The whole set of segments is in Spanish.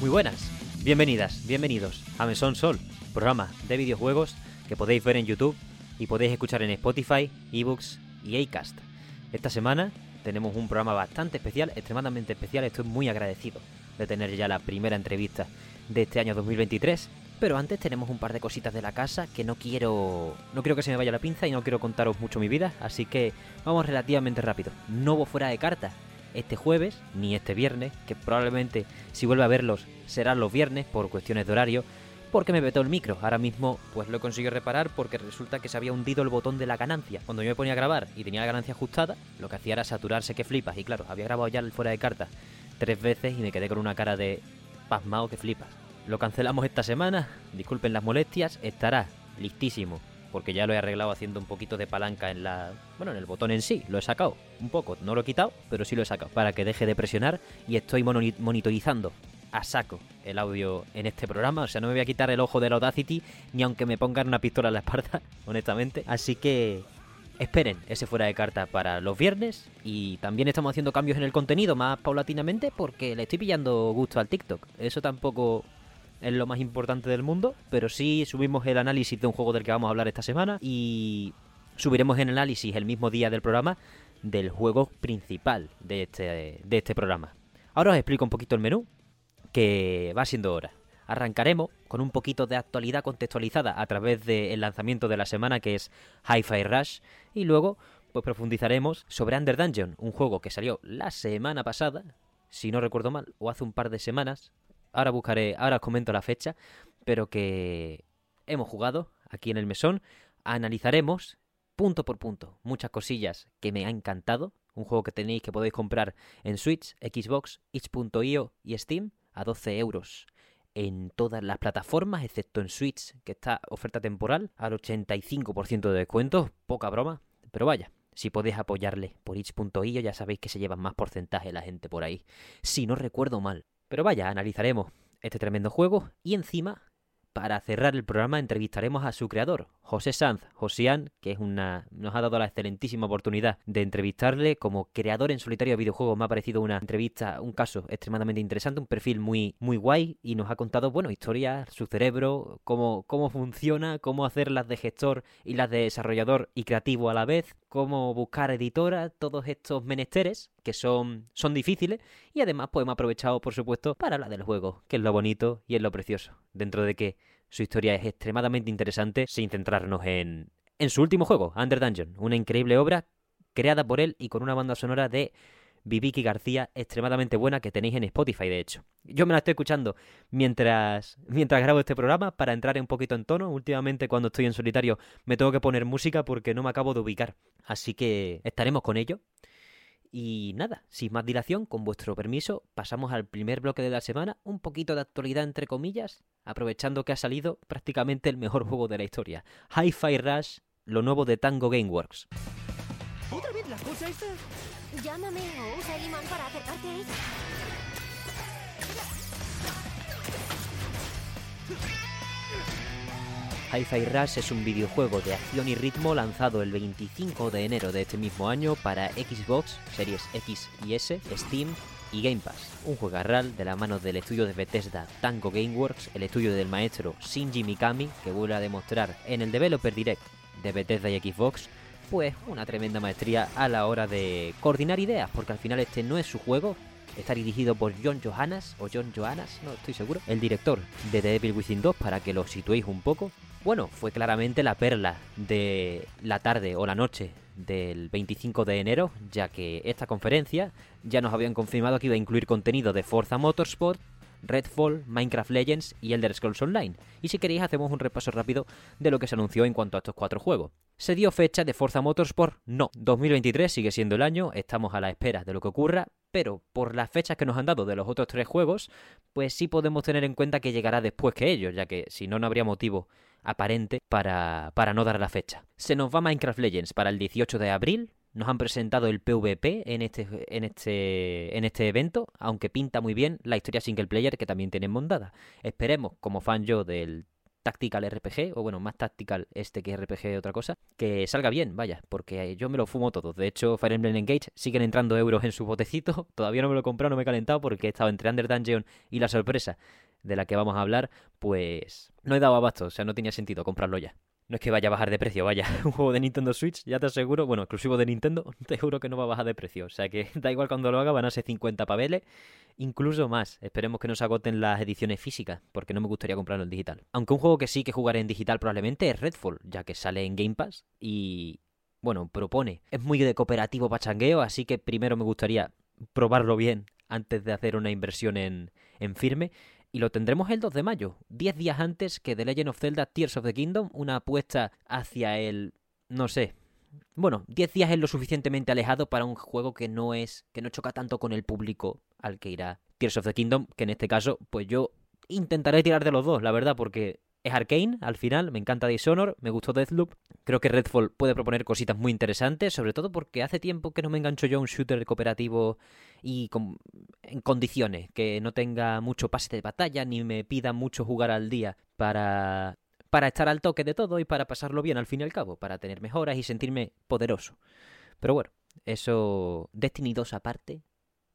Muy buenas, bienvenidas, bienvenidos a Mesón Sol, programa de videojuegos que podéis ver en YouTube y podéis escuchar en Spotify, eBooks y Acast. Esta semana tenemos un programa bastante especial, extremadamente especial, estoy muy agradecido de tener ya la primera entrevista de este año 2023. Pero antes tenemos un par de cositas de la casa que no quiero. No quiero que se me vaya la pinza y no quiero contaros mucho mi vida. Así que vamos relativamente rápido. No hubo fuera de carta este jueves, ni este viernes, que probablemente si vuelve a verlos serán los viernes por cuestiones de horario. Porque me vetó el micro. Ahora mismo pues lo he conseguido reparar porque resulta que se había hundido el botón de la ganancia. Cuando yo me ponía a grabar y tenía la ganancia ajustada, lo que hacía era saturarse que flipas. Y claro, había grabado ya el fuera de carta tres veces y me quedé con una cara de pasmado que flipas. Lo cancelamos esta semana, disculpen las molestias, estará listísimo, porque ya lo he arreglado haciendo un poquito de palanca en la, bueno, en el botón en sí, lo he sacado un poco, no lo he quitado, pero sí lo he sacado para que deje de presionar y estoy moni- monitorizando a saco el audio en este programa, o sea, no me voy a quitar el ojo de la Audacity ni aunque me pongan una pistola en la espalda, honestamente, así que Esperen ese fuera de carta para los viernes. Y también estamos haciendo cambios en el contenido más paulatinamente porque le estoy pillando gusto al TikTok. Eso tampoco es lo más importante del mundo, pero sí subimos el análisis de un juego del que vamos a hablar esta semana y subiremos el análisis el mismo día del programa del juego principal de este, de este programa. Ahora os explico un poquito el menú, que va siendo hora. Arrancaremos con un poquito de actualidad contextualizada a través del lanzamiento de la semana que es Hi-Fi Rush y luego pues profundizaremos sobre Under Dungeon, un juego que salió la semana pasada, si no recuerdo mal, o hace un par de semanas. Ahora buscaré, ahora os comento la fecha, pero que hemos jugado aquí en el mesón. Analizaremos punto por punto muchas cosillas que me ha encantado. Un juego que tenéis que podéis comprar en Switch, Xbox, itch.io y Steam a 12 euros en todas las plataformas, excepto en Switch, que está oferta temporal al 85% de descuento, poca broma, pero vaya, si podéis apoyarle por itch.io ya sabéis que se llevan más porcentaje la gente por ahí, si no recuerdo mal. Pero vaya, analizaremos este tremendo juego y encima, para cerrar el programa, entrevistaremos a su creador, José Sanz, Josian, que es una, nos ha dado la excelentísima oportunidad de entrevistarle como creador en solitario de videojuegos. Me ha parecido una entrevista, un caso extremadamente interesante, un perfil muy, muy guay y nos ha contado, bueno, historias, su cerebro, cómo, cómo funciona, cómo hacer las de gestor y las de desarrollador y creativo a la vez, cómo buscar editora, todos estos menesteres que son, son difíciles y además pues hemos aprovechado por supuesto para hablar del juego, que es lo bonito y es lo precioso, dentro de que su historia es extremadamente interesante sin centrarnos en, su último juego, Under Dungeon, una increíble obra creada por él y con una banda sonora de Viviki García extremadamente buena que tenéis en Spotify, de hecho. Yo me la estoy escuchando mientras, mientras grabo este programa para entrar un poquito en tono. Últimamente cuando estoy en solitario me tengo que poner música porque no me acabo de ubicar. Así que estaremos con ello. Y nada, sin más dilación, con vuestro permiso, pasamos al primer bloque de la semana, un poquito de actualidad entre comillas, aprovechando que ha salido prácticamente el mejor juego de la historia, Hi-Fi Rush, lo nuevo de Tango Gameworks. Hi-Fi Rush es un videojuego de acción y ritmo lanzado el 25 de enero de este mismo año para Xbox, Series X y S, Steam y Game Pass. Un juegarral de la mano del estudio de Bethesda Tango Gameworks, el estudio del maestro Shinji Mikami, que vuelve a demostrar en el Developer Direct de Bethesda y Xbox, pues una tremenda maestría a la hora de coordinar ideas, porque al final este no es su juego, Está dirigido por John Johannes o John Johannes, no estoy seguro. El director de The Devil Within 2 para que lo situéis un poco. Bueno, fue claramente la perla de la tarde o la noche del 25 de enero, ya que esta conferencia ya nos habían confirmado que iba a incluir contenido de Forza Motorsport, Redfall, Minecraft Legends y Elder Scrolls Online. Y si queréis hacemos un repaso rápido de lo que se anunció en cuanto a estos cuatro juegos. ¿Se dio fecha de Forza Motorsport? No. 2023 sigue siendo el año, estamos a la espera de lo que ocurra, pero por las fechas que nos han dado de los otros tres juegos, pues sí podemos tener en cuenta que llegará después que ellos, ya que si no, no habría motivo aparente para, para no dar la fecha. Se nos va Minecraft Legends para el 18 de abril, nos han presentado el PvP en este, en este, en este evento, aunque pinta muy bien la historia single player que también tienen montada. Esperemos, como fan yo del tactical RPG, o bueno, más tactical este que RPG otra cosa, que salga bien, vaya, porque yo me lo fumo todo. De hecho, Fire Emblem Engage siguen entrando euros en su botecito, todavía no me lo he comprado, no me he calentado porque he estado entre Under Dungeon y la sorpresa de la que vamos a hablar, pues no he dado abasto, o sea, no tenía sentido comprarlo ya. No es que vaya a bajar de precio, vaya. Un juego de Nintendo Switch, ya te aseguro, bueno, exclusivo de Nintendo, te juro que no va a bajar de precio. O sea que da igual cuando lo haga, van a ser 50 paveles, incluso más. Esperemos que no se agoten las ediciones físicas, porque no me gustaría comprarlo en digital. Aunque un juego que sí que jugaré en digital probablemente es Redfall, ya que sale en Game Pass y, bueno, propone. Es muy de cooperativo pachangueo, así que primero me gustaría probarlo bien antes de hacer una inversión en, en firme y lo tendremos el 2 de mayo, 10 días antes que The Legend of Zelda Tears of the Kingdom, una apuesta hacia el... no sé. Bueno, 10 días es lo suficientemente alejado para un juego que no es que no choca tanto con el público al que irá Tears of the Kingdom, que en este caso pues yo intentaré tirar de los dos, la verdad, porque es Arkane, al final, me encanta Dishonor, me gustó Deathloop. Creo que Redfall puede proponer cositas muy interesantes, sobre todo porque hace tiempo que no me engancho yo a un shooter cooperativo y en condiciones, que no tenga mucho pase de batalla ni me pida mucho jugar al día para para estar al toque de todo y para pasarlo bien al fin y al cabo, para tener mejoras y sentirme poderoso. Pero bueno, eso Destiny 2 aparte,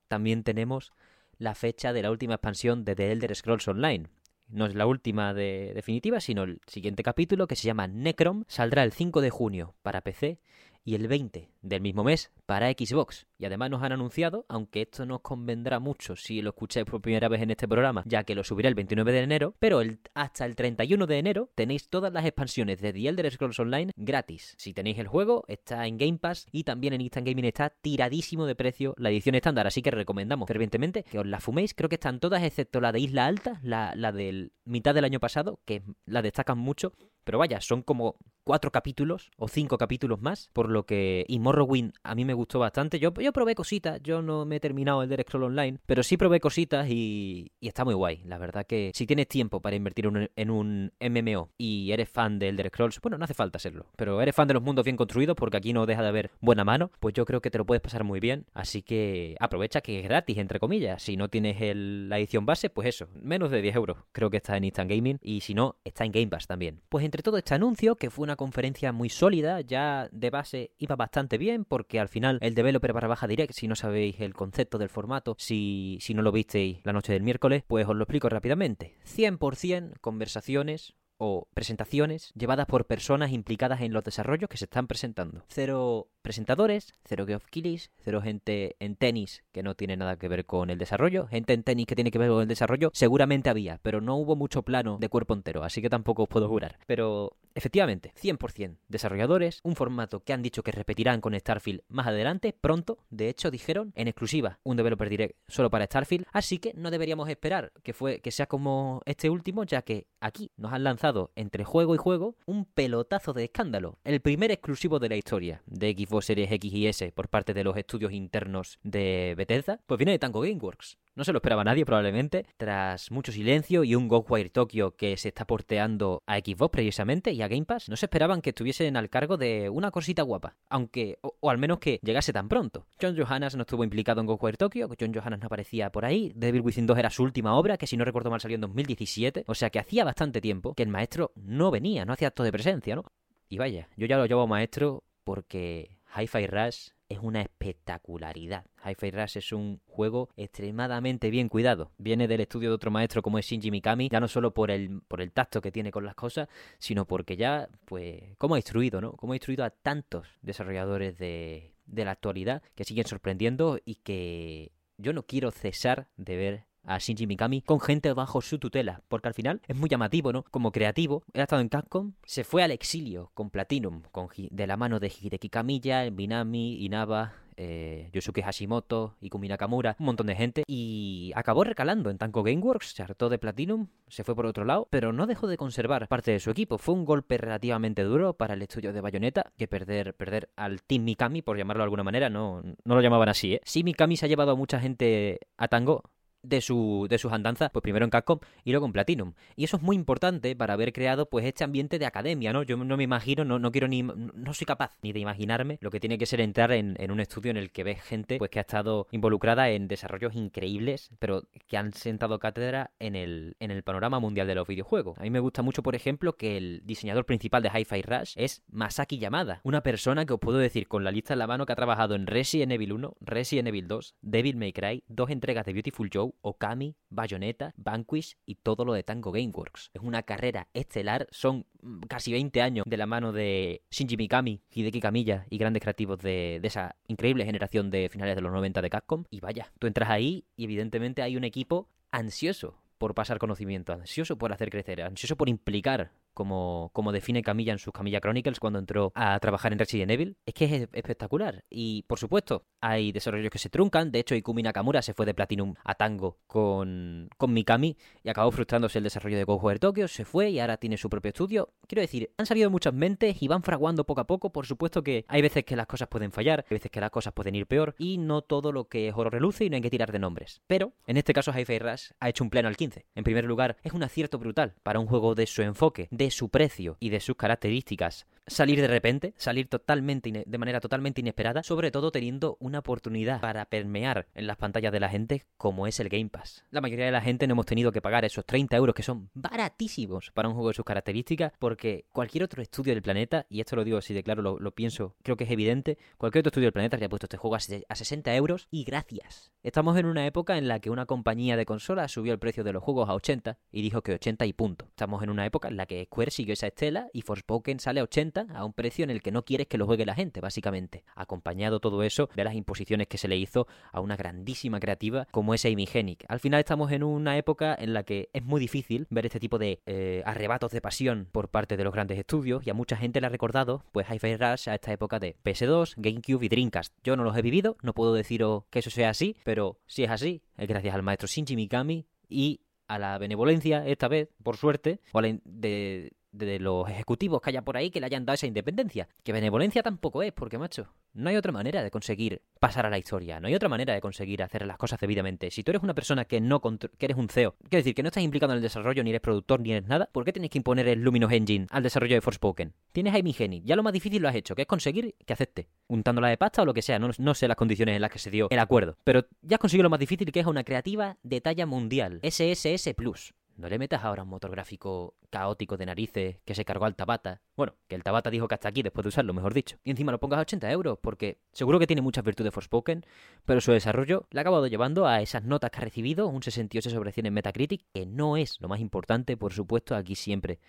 también tenemos la fecha de la última expansión de The Elder Scrolls Online, no es la última de definitiva, sino el siguiente capítulo que se llama Necrom, saldrá el 5 de junio para PC y el 20 del mismo mes para Xbox. Y además nos han anunciado, aunque esto no os convendrá mucho si lo escucháis por primera vez en este programa, ya que lo subiré el 29 de enero, pero hasta el 31 de enero tenéis todas las expansiones de The Elder Scrolls Online gratis. Si tenéis el juego, está en Game Pass y también en Instant Gaming está tiradísimo de precio la edición estándar, así que recomendamos fervientemente que os la fuméis. Creo que están todas excepto la de Isla Alta, la, la del mitad del año pasado, que la destacan mucho pero vaya, son como cuatro capítulos o cinco capítulos más, por lo que... Y Morrowind a mí me gustó bastante. Yo, yo probé cositas, yo no me he terminado el Direct Scroll Online, pero sí probé cositas y, y está muy guay. La verdad que si tienes tiempo para invertir en un MMO y eres fan del Direct Scrolls, bueno, no hace falta serlo, pero eres fan de los mundos bien construidos porque aquí no deja de haber buena mano, pues yo creo que te lo puedes pasar muy bien. Así que aprovecha que es gratis, entre comillas. Si no tienes la edición base, pues eso, menos de 10 euros. Creo que está en Instant Gaming y si no, está en Game Pass también. Pues entre todo este anuncio, que fue una conferencia muy sólida, ya de base iba bastante bien, porque al final el developer barra baja direct, si no sabéis el concepto del formato, si, si no lo visteis la noche del miércoles, pues os lo explico rápidamente. 100% conversaciones o presentaciones llevadas por personas implicadas en los desarrollos que se están presentando. Cero presentadores, cero of killis, cero gente en tenis que no tiene nada que ver con el desarrollo, gente en tenis que tiene que ver con el desarrollo, seguramente había, pero no hubo mucho plano de cuerpo entero, así que tampoco os puedo jurar. Pero efectivamente, 100% desarrolladores, un formato que han dicho que repetirán con Starfield más adelante, pronto, de hecho dijeron en exclusiva un developer direct solo para Starfield, así que no deberíamos esperar que fue que sea como este último, ya que aquí nos han lanzado entre juego y juego un pelotazo de escándalo. El primer exclusivo de la historia de Xbox Series X y S por parte de los estudios internos de Bethesda, pues viene de Tango Gameworks. No se lo esperaba nadie probablemente, tras mucho silencio y un Ghostwire Tokyo que se está porteando a Xbox precisamente y a Game Pass, no se esperaban que estuviesen al cargo de una cosita guapa, aunque, o, al menos que llegase tan pronto. John Johannes no estuvo implicado en Ghostwire Tokyo, John Johannes no aparecía por ahí, Devil Within 2 era su última obra, que si no recuerdo mal salió en 2017, o sea que hacía bastante tiempo que el maestro no venía, no hacía acto de presencia, ¿no? Y vaya, yo ya lo llevo maestro porque Hi-Fi Rush es una espectacularidad. Hi-Fi Rush es un juego extremadamente bien cuidado. Viene del estudio de otro maestro como es Shinji Mikami, ya no solo por el, por el tacto que tiene con las cosas, sino porque ya, pues, cómo ha instruido, ¿no? Cómo ha instruido a tantos desarrolladores de, de la actualidad que siguen sorprendiendo y que yo no quiero cesar de ver a Shinji Mikami con gente bajo su tutela, porque al final es muy llamativo, ¿no? Como creativo, él ha estado en Capcom, se fue al exilio con Platinum, con, de la mano de Hideki Kamiya, Minami, Inaba, eh, Yosuke Hashimoto, Ikumi Nakamura, un montón de gente, y acabó recalando en Tanko Gameworks, se hartó de Platinum, se fue por otro lado, pero no dejó de conservar parte de su equipo. Fue un golpe relativamente duro para el estudio de Bayonetta, que perder, perder al Team Mikami, por llamarlo de alguna manera, no, no lo llamaban así, ¿eh? Sí, Mikami se ha llevado a mucha gente a Tango, de, su, de sus andanzas, pues primero en Capcom y luego en Platinum. Y eso es muy importante para haber creado pues este ambiente de academia, ¿no? Yo no me imagino, no, no quiero ni, no soy capaz ni de imaginarme lo que tiene que ser entrar en, en un estudio en el que ves gente pues que ha estado involucrada en desarrollos increíbles, pero que han sentado cátedra en el, en el panorama mundial de los videojuegos. A mí me gusta mucho, por ejemplo, que el diseñador principal de Hi-Fi Rush es Masaki Yamada, una persona que os puedo decir con la lista en la mano que ha trabajado en Resident Evil 1, Resident Evil 2, Devil May Cry, dos entregas de Beautiful Joe, Okami, Bayonetta, Vanquish y todo lo de Tango Gameworks. Es una carrera estelar, son casi 20 años de la mano de Shinji Mikami, Hideki Kamiya y grandes creativos de, de, esa increíble generación de finales de los 90 de Capcom. Y vaya, tú entras ahí y evidentemente hay un equipo ansioso por pasar conocimiento, ansioso por hacer crecer, ansioso por implicar como, como define Camilla en sus Camilla Chronicles cuando entró a trabajar en Resident Evil, es que es espectacular. Y por supuesto, hay desarrollos que se truncan. De hecho, Ikumi Nakamura se fue de Platinum a Tango con, con Mikami y acabó frustrándose el desarrollo de Go Tokyo. Se fue y ahora tiene su propio estudio. Quiero decir, han salido muchas mentes y van fraguando poco a poco. Por supuesto que hay veces que las cosas pueden fallar, hay veces que las cosas pueden ir peor y no todo lo que es oro reluce y no hay que tirar de nombres. Pero en este caso, Hi-Fi Rush ha hecho un pleno al 15. En primer lugar, es un acierto brutal para un juego de su enfoque, de su precio y de sus características salir de repente, salir totalmente de manera totalmente inesperada, sobre todo teniendo una oportunidad para permear en las pantallas de la gente como es el Game Pass. La mayoría de la gente no hemos tenido que pagar esos 30 euros que son baratísimos para un juego de sus características porque cualquier otro estudio del planeta, y esto lo digo así de claro, lo, pienso, creo que es evidente, cualquier otro estudio del planeta habría puesto este juego a, a 60 euros y gracias. Estamos en una época en la que una compañía de consolas subió el precio de los juegos a 80 y dijo que 80 y punto. Estamos en una época en la que Square siguió esa estela y Forspoken sale a 80 a un precio en el que no quieres que lo juegue la gente, básicamente. Acompañado todo eso de las imposiciones que se le hizo a una grandísima creativa como es Amy Hennig. Al final estamos en una época en la que es muy difícil ver este tipo de eh, arrebatos de pasión por parte de los grandes estudios y a mucha gente le ha recordado pues Hi-Fi Rush a esta época de PS2, GameCube y Dreamcast. Yo no los he vivido, no puedo deciros que eso sea así, pero si es así, es gracias al maestro Shinji Mikami y a la benevolencia, esta vez, por suerte, o a la de, de los ejecutivos que haya por ahí que le hayan dado esa independencia. Que benevolencia tampoco es, porque, macho, no hay otra manera de conseguir pasar a la historia, no hay otra manera de conseguir hacer las cosas debidamente. Si tú eres una persona que no que eres un CEO, quiero decir que no estás implicado en el desarrollo, ni eres productor, ni eres nada, ¿por qué tienes que imponer el Luminous Engine al desarrollo de Forspoken? Tienes a Hennig, ya lo más difícil lo has hecho, que es conseguir que acepte, untándola de pasta o lo que sea, no, no sé las condiciones en las que se dio el acuerdo, pero ya has conseguido lo más difícil que es una creativa de talla mundial, SSS Plus. No le metas ahora un motor gráfico caótico de narices que se cargó al Tabata. Bueno, que el Tabata dijo que hasta aquí después de usarlo, mejor dicho. Y encima lo pongas a 80 euros, porque seguro que tiene muchas virtudes Forspoken, pero su desarrollo le ha acabado llevando a esas notas que ha recibido, un 68 sobre 100 en Metacritic, que no es lo más importante, por supuesto, aquí siempre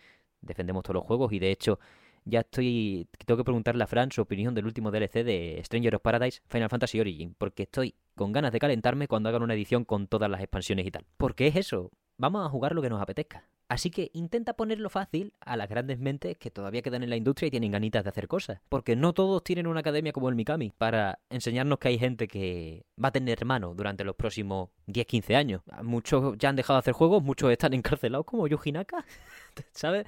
defendemos todos los juegos y de hecho ya estoy. Tengo que preguntarle a Fran su opinión del último DLC de Stranger of Paradise Final Fantasy Origin, porque estoy con ganas de calentarme cuando hagan una edición con todas las expansiones y tal. Porque es eso, vamos a jugar lo que nos apetezca. Así que intenta ponerlo fácil a las grandes mentes que todavía quedan en la industria y tienen ganitas de hacer cosas. Porque no todos tienen una academia como el Mikami para enseñarnos que hay gente que va a tener mano durante los próximos 10-15 años. Muchos ya han dejado de hacer juegos, muchos están encarcelados como Yuji Naka. ¿Sabes?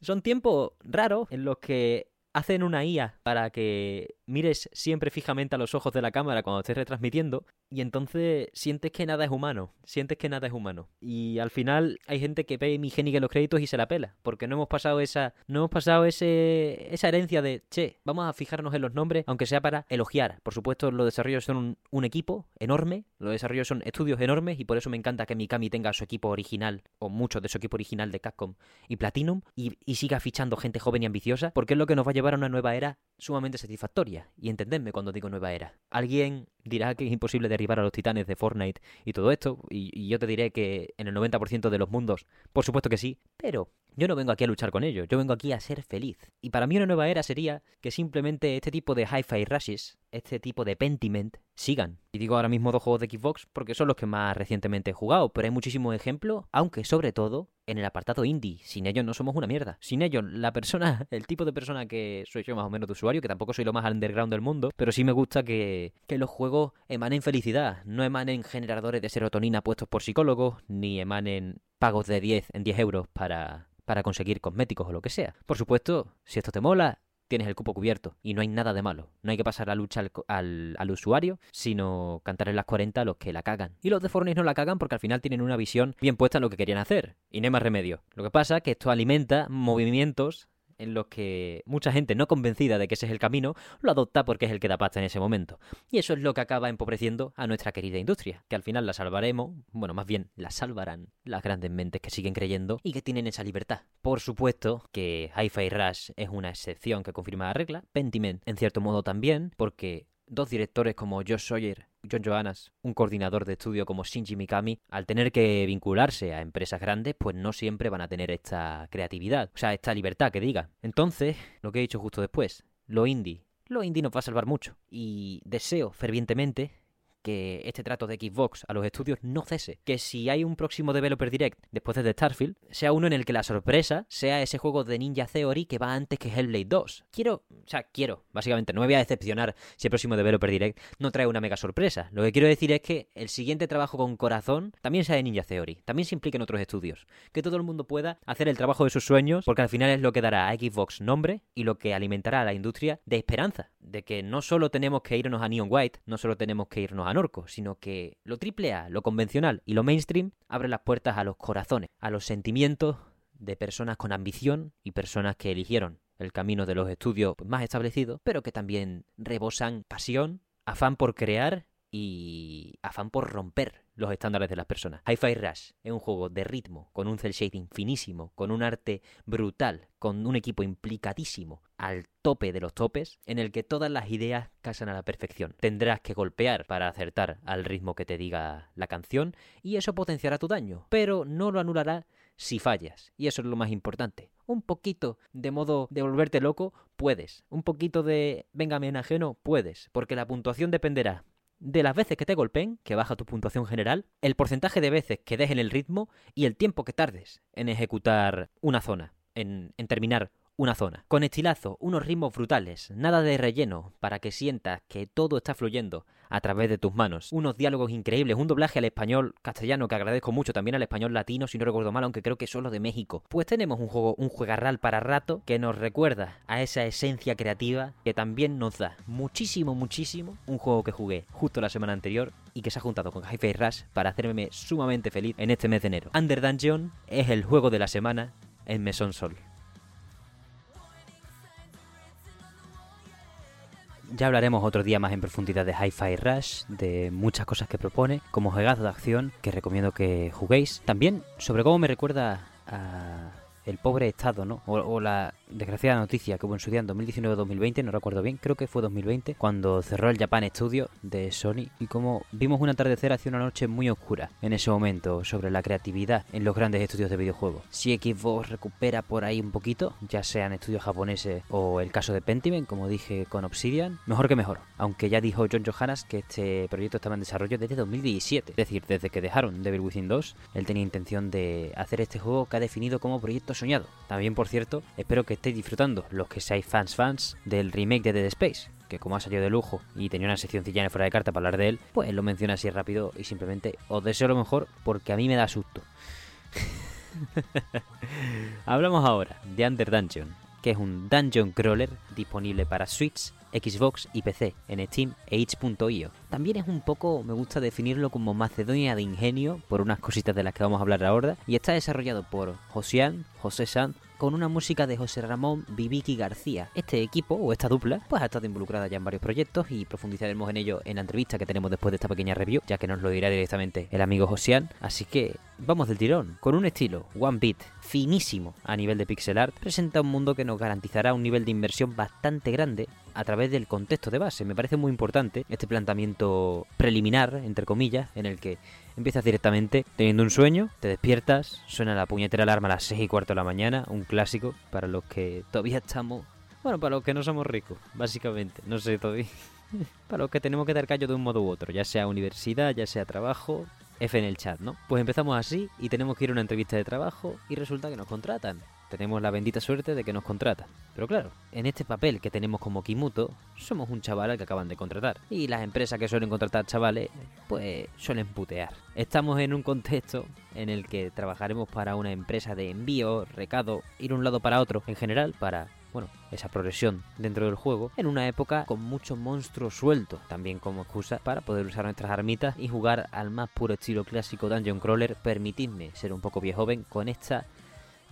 Son tiempos raros en los que hacen una IA para que mires siempre fijamente a los ojos de la cámara cuando estés retransmitiendo y entonces sientes que nada es humano, sientes que nada es humano. Y al final hay gente que ve mi en los créditos y se la pela, porque no hemos pasado esa no hemos pasado ese esa herencia de, che, vamos a fijarnos en los nombres, aunque sea para elogiar. Por supuesto, los desarrollos son un, equipo enorme, los desarrollos son estudios enormes y por eso me encanta que Mikami tenga su equipo original o mucho de su equipo original de Capcom y Platinum y, y siga fichando gente joven y ambiciosa, porque es lo que nos va a llevar a una nueva era sumamente satisfactoria. Y entendedme cuando digo nueva era. Alguien dirá que es imposible derribar a los titanes de Fortnite y todo esto, y, y yo te diré que en el 90% de los mundos, por supuesto que sí, pero yo no vengo aquí a luchar con ellos, yo vengo aquí a ser feliz. Y para mí una nueva era sería que simplemente este tipo de hi-fi rushes, este tipo de Pentiment, sigan. Y digo ahora mismo dos juegos de Xbox porque son los que más recientemente he jugado, pero hay muchísimos ejemplos, aunque sobre todo en el apartado indie. Sin ellos no somos una mierda. Sin ellos, la persona, el tipo de persona que soy yo más o menos de usuario, que tampoco soy lo más underground del mundo, pero sí me gusta que, que los juegos emanen felicidad, no emanen generadores de serotonina puestos por psicólogos, ni emanen pagos de 10 en 10 euros para, para conseguir cosméticos o lo que sea. Por supuesto, si esto te mola, tienes el cupo cubierto y no hay nada de malo. No hay que pasar la lucha al, usuario, sino cantar en las 40 a los que la cagan. Y los de Fortnite no la cagan porque al final tienen una visión bien puesta en lo que querían hacer. Y no hay más remedio. Lo que pasa es que esto alimenta movimientos en los que mucha gente no convencida de que ese es el camino lo adopta porque es el que da pasta en ese momento. Y eso es lo que acaba empobreciendo a nuestra querida industria, que al final la salvaremos, bueno, más bien la salvarán las grandes mentes que siguen creyendo y que tienen esa libertad. Por supuesto que Hi-Fi Rush es una excepción que confirma la regla, Pentiment en cierto modo también, porque dos directores como Josh Sawyer, John Johannes, un coordinador de estudio como Shinji Mikami, al tener que vincularse a empresas grandes, pues no siempre van a tener esta creatividad, o sea, esta libertad que diga. Entonces, lo que he dicho justo después, lo indie, lo indie nos va a salvar mucho. Y deseo fervientemente que este trato de Xbox a los estudios no cese. Que si hay un próximo Developer Direct después de Starfield, sea uno en el que la sorpresa sea ese juego de Ninja Theory que va antes que Hellblade 2. Quiero, o sea, quiero, básicamente, no me voy a decepcionar si el próximo Developer Direct no trae una mega sorpresa. Lo que quiero decir es que el siguiente trabajo con corazón también sea de Ninja Theory, también se implique en otros estudios. Que todo el mundo pueda hacer el trabajo de sus sueños, porque al final es lo que dará a Xbox nombre y lo que alimentará a la industria de esperanza. De que no solo tenemos que irnos a Neon White, no solo tenemos que irnos a Sino que lo triple A, lo convencional y lo mainstream abre las puertas a los corazones, a los sentimientos de personas con ambición y personas que eligieron el camino de los estudios más establecidos, pero que también rebosan pasión, afán por crear y afán por romper los estándares de las personas. Hi-Fi Rush es un juego de ritmo, con un cel shading finísimo, con un arte brutal, con un equipo implicadísimo al tope de los topes, en el que todas las ideas casan a la perfección. Tendrás que golpear para acertar al ritmo que te diga la canción, y eso potenciará tu daño, pero no lo anulará si fallas. Y eso es lo más importante. Un poquito de modo de volverte loco, puedes. Un poquito de venga me ajeno, puedes. Porque la puntuación dependerá de las veces que te golpeen, que baja tu puntuación general, el porcentaje de veces que dejen el ritmo y el tiempo que tardes en ejecutar una zona, en, en terminar una zona. Con estilazo, unos ritmos brutales, nada de relleno, para que sientas que todo está fluyendo a través de tus manos. Unos diálogos increíbles, un doblaje al español castellano que agradezco mucho, también al español latino, si no recuerdo mal, aunque creo que solo de México. Pues tenemos un juego, un juegarral para rato que nos recuerda a esa esencia creativa que también nos da muchísimo, muchísimo un juego que jugué justo la semana anterior y que se ha juntado con Hi-Fi Rush para hacerme sumamente feliz en este mes de enero. Under Dungeon es el juego de la semana en Mesón Sol. Ya hablaremos otro día más en profundidad de Hi-Fi Rush, de muchas cosas que propone, como juegazo de acción que recomiendo que juguéis. También sobre cómo me recuerda a el pobre estado, ¿no? O, la desgraciada noticia que hubo en su día en 2019-2020, no recuerdo bien, creo que fue 2020, cuando cerró el Japan Studio de Sony y como vimos un atardecer hacia una noche muy oscura en ese momento sobre la creatividad en los grandes estudios de videojuegos. Si Xbox recupera por ahí un poquito, ya sean estudios japoneses o el caso de Pentiment, como dije con Obsidian, mejor que mejor. Aunque ya dijo John Johannes que este proyecto estaba en desarrollo desde 2017, es decir, desde que dejaron Devil Within 2, él tenía intención de hacer este juego que ha definido como proyecto soñado. También, por cierto, espero que estéis disfrutando, los que seáis fans fans, del remake de Dead Space, que como ha salido de lujo y tenía una seccióncilla en fuera de carta para hablar de él, pues lo menciono así rápido y simplemente os deseo lo mejor porque a mí me da susto. Hablamos ahora de Under Dungeon, que es un dungeon crawler disponible para Switch, Xbox y PC en Steam e itch.io. También es un poco, me gusta definirlo como Macedonia de ingenio por unas cositas de las que vamos a hablar ahora y está desarrollado por Josian, José Sanz con una música de José Ramón Viviki García. Este equipo o esta dupla pues ha estado involucrada ya en varios proyectos y profundizaremos en ello en la entrevista que tenemos después de esta pequeña review, ya que nos lo dirá directamente el amigo Josian. Así que vamos del tirón, con un estilo One Beat finísimo a nivel de pixel art, presenta un mundo que nos garantizará un nivel de inversión bastante grande a través del contexto de base. Me parece muy importante este planteamiento preliminar, entre comillas, en el que empiezas directamente teniendo un sueño, te despiertas, suena la puñetera alarma a las 6 y cuarto de la mañana, un clásico para los que todavía estamos... Bueno, para los que no somos ricos, básicamente, no sé todavía. para los que tenemos que dar callo de un modo u otro, ya sea universidad, ya sea trabajo, F en el chat, ¿no? Pues empezamos así y tenemos que ir a una entrevista de trabajo y resulta que nos contratan. Tenemos la bendita suerte de que nos contratan. Pero claro, en este papel que tenemos como Kimuto, somos un chaval al que acaban de contratar. Y las empresas que suelen contratar chavales, pues suelen putear. Estamos en un contexto en el que trabajaremos para una empresa de envío, recado, ir de un lado para otro, en general para bueno, esa progresión dentro del juego en una época con muchos monstruos sueltos, también como excusa para poder usar nuestras armitas y jugar al más puro estilo clásico Dungeon Crawler. Permitidme ser un poco viejo joven con esta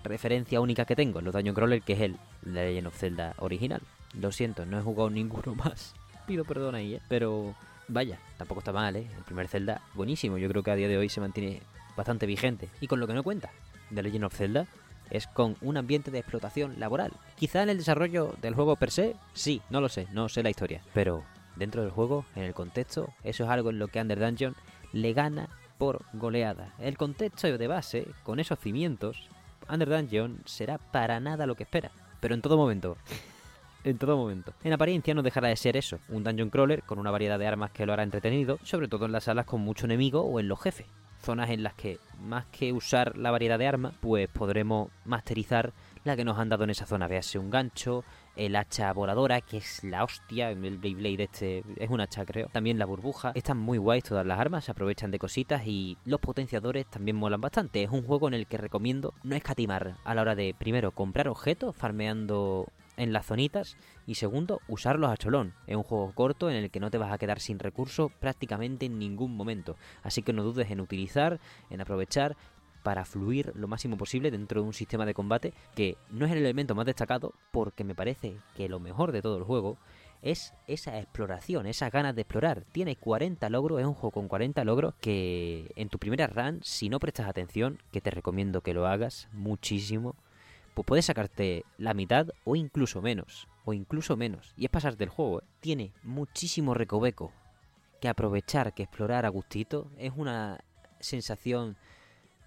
referencia única que tengo en los Dungeon Crawler, que es el The Legend of Zelda original. Lo siento, no he jugado ninguno más. Pido perdón ahí, ¿eh? Pero vaya, tampoco está mal, ¿eh? El primer Zelda, buenísimo. Yo creo que a día de hoy se mantiene bastante vigente. Y con lo que no cuenta, The Legend of Zelda es con un ambiente de explotación laboral. Quizá en el desarrollo del juego per se, sí, no lo sé, no sé la historia. Pero dentro del juego, en el contexto, eso es algo en lo que Under Dungeon le gana por goleada. El contexto de base, con esos cimientos, Under Dungeon será para nada lo que espera. Pero en todo momento. en todo momento. En apariencia no dejará de ser eso, un dungeon crawler con una variedad de armas que lo hará entretenido, sobre todo en las salas con mucho enemigo o en los jefes. Zonas en las que, más que usar la variedad de armas, pues podremos masterizar la que nos han dado en esa zona. Véase un gancho, el hacha voladora, que es la hostia, el Blade este es un hacha creo. También la burbuja. Están muy guays todas las armas, se aprovechan de cositas y los potenciadores también molan bastante. Es un juego en el que recomiendo no escatimar a la hora de, primero, comprar objetos, farmeando en las zonitas y segundo, usarlos a cholón. Es un juego corto en el que no te vas a quedar sin recursos prácticamente en ningún momento. Así que no dudes en utilizar, en aprovechar para fluir lo máximo posible dentro de un sistema de combate que no es el elemento más destacado porque me parece que lo mejor de todo el juego es esa exploración, esas ganas de explorar. Tiene 40 logros, es un juego con 40 logros que en tu primera run, si no prestas atención, que te recomiendo que lo hagas muchísimo, pues puedes sacarte la mitad o incluso menos, o incluso menos. Y es pasarte el juego, ¿eh? tiene muchísimo recoveco que aprovechar, que explorar a gustito, es una sensación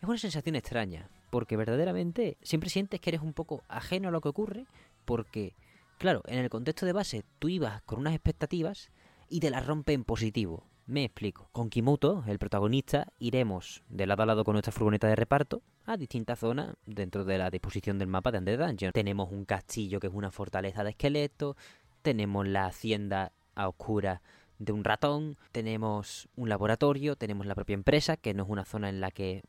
es una sensación extraña, porque verdaderamente siempre sientes que eres un poco ajeno a lo que ocurre, porque, claro, en el contexto de base tú ibas con unas expectativas y te las rompe en positivo. Me explico. Con Kimuto, el protagonista, iremos de lado a lado con nuestra furgoneta de reparto a distintas zonas dentro de la disposición del mapa de Under Dungeon. Tenemos un castillo que es una fortaleza de esqueletos, tenemos la hacienda a oscura de un ratón, tenemos un laboratorio, tenemos la propia empresa, que no es una zona en la que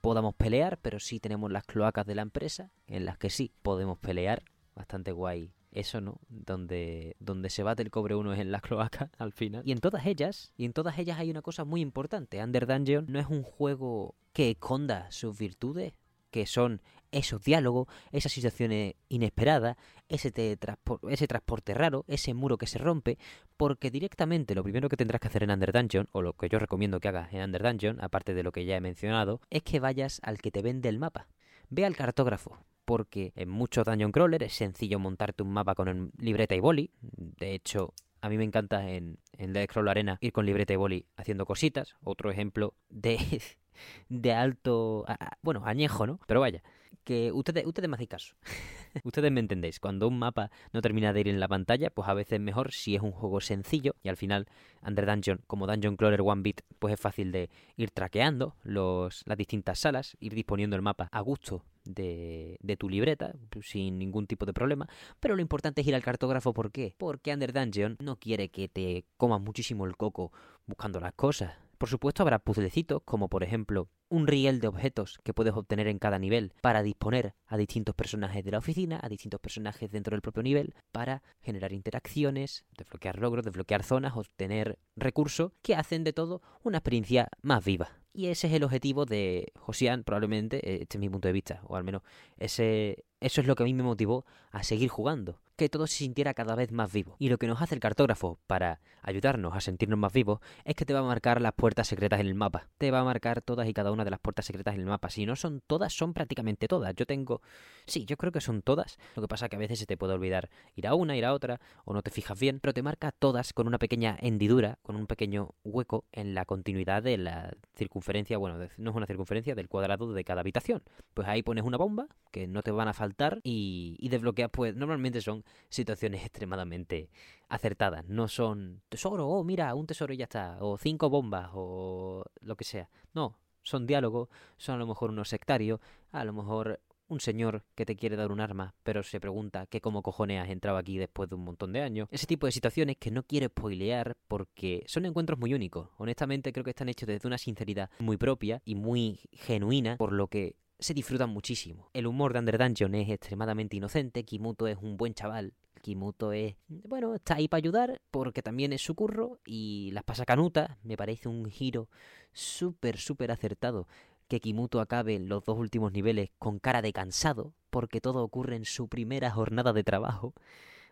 podamos pelear, pero sí tenemos las cloacas de la empresa, en las que sí podemos pelear. Bastante guay eso, ¿no? Donde, donde se bate el cobre uno es en las cloacas al final. Y en todas ellas, y en todas ellas hay una cosa muy importante. Under Dungeon no es un juego que esconda sus virtudes, que son esos diálogos, esas situaciones inesperadas, ese, transporte raro, ese muro que se rompe, porque directamente lo primero que tendrás que hacer en Under Dungeon, o lo que yo recomiendo que hagas en Under Dungeon, aparte de lo que ya he mencionado, es que vayas al que te vende el mapa. Ve al cartógrafo, porque en muchos Dungeon Crawler es sencillo montarte un mapa con libreta y boli. De hecho, a mí me encanta en, en The Scroll Arena ir con libreta y boli haciendo cositas. Otro ejemplo de, de alto, bueno, añejo, ¿no? Pero vaya, que ustedes, ustedes me hacéis caso. ustedes me entendéis. Cuando un mapa no termina de ir en la pantalla, pues a veces es mejor si es un juego sencillo y al final Under Dungeon, como Dungeon Crawler One Bit, pues es fácil de ir traqueando los, las distintas salas, ir disponiendo el mapa a gusto de, de, tu libreta sin ningún tipo de problema. Pero lo importante es ir al cartógrafo. ¿Por qué? Porque Under Dungeon no quiere que te comas muchísimo el coco buscando las cosas. Por supuesto habrá puzzlecitos, como por ejemplo un riel de objetos que puedes obtener en cada nivel para disponer a distintos personajes de la oficina, a distintos personajes dentro del propio nivel, para generar interacciones, desbloquear logros, desbloquear zonas, obtener recursos que hacen de todo una experiencia más viva. Y ese es el objetivo de Josian, probablemente, este es mi punto de vista, o al menos ese, eso es lo que a mí me motivó a seguir jugando que todo se sintiera cada vez más vivo. Y lo que nos hace el cartógrafo para ayudarnos a sentirnos más vivos es que te va a marcar las puertas secretas en el mapa. Te va a marcar todas y cada una de las puertas secretas en el mapa. Si no son todas, son prácticamente todas. Yo tengo... Sí, yo creo que son todas. Lo que pasa es que a veces se te puede olvidar ir a una, ir a otra, o no te fijas bien, pero te marca todas con una pequeña hendidura, con un pequeño hueco en la continuidad de la circunferencia, bueno, no es una circunferencia, del cuadrado de cada habitación. Pues ahí pones una bomba, que no te van a faltar, y, y desbloqueas, pues normalmente son situaciones extremadamente acertadas. No son tesoro, oh, mira, un tesoro y ya está, o cinco bombas, o lo que sea. No, son diálogos, son a lo mejor unos sectarios, a lo mejor un señor que te quiere dar un arma, pero se pregunta que cómo cojones has entrado aquí después de un montón de años. Ese tipo de situaciones que no quiero spoilear porque son encuentros muy únicos. Honestamente creo que están hechos desde una sinceridad muy propia y muy genuina, por lo que se disfrutan muchísimo. El humor de Under Dungeon es extremadamente inocente, Kimuto es un buen chaval. Kimuto es, bueno, está ahí para ayudar porque también es su curro y las pasa canutas. Me parece un giro súper, súper acertado que Kimuto acabe los dos últimos niveles con cara de cansado porque todo ocurre en su primera jornada de trabajo.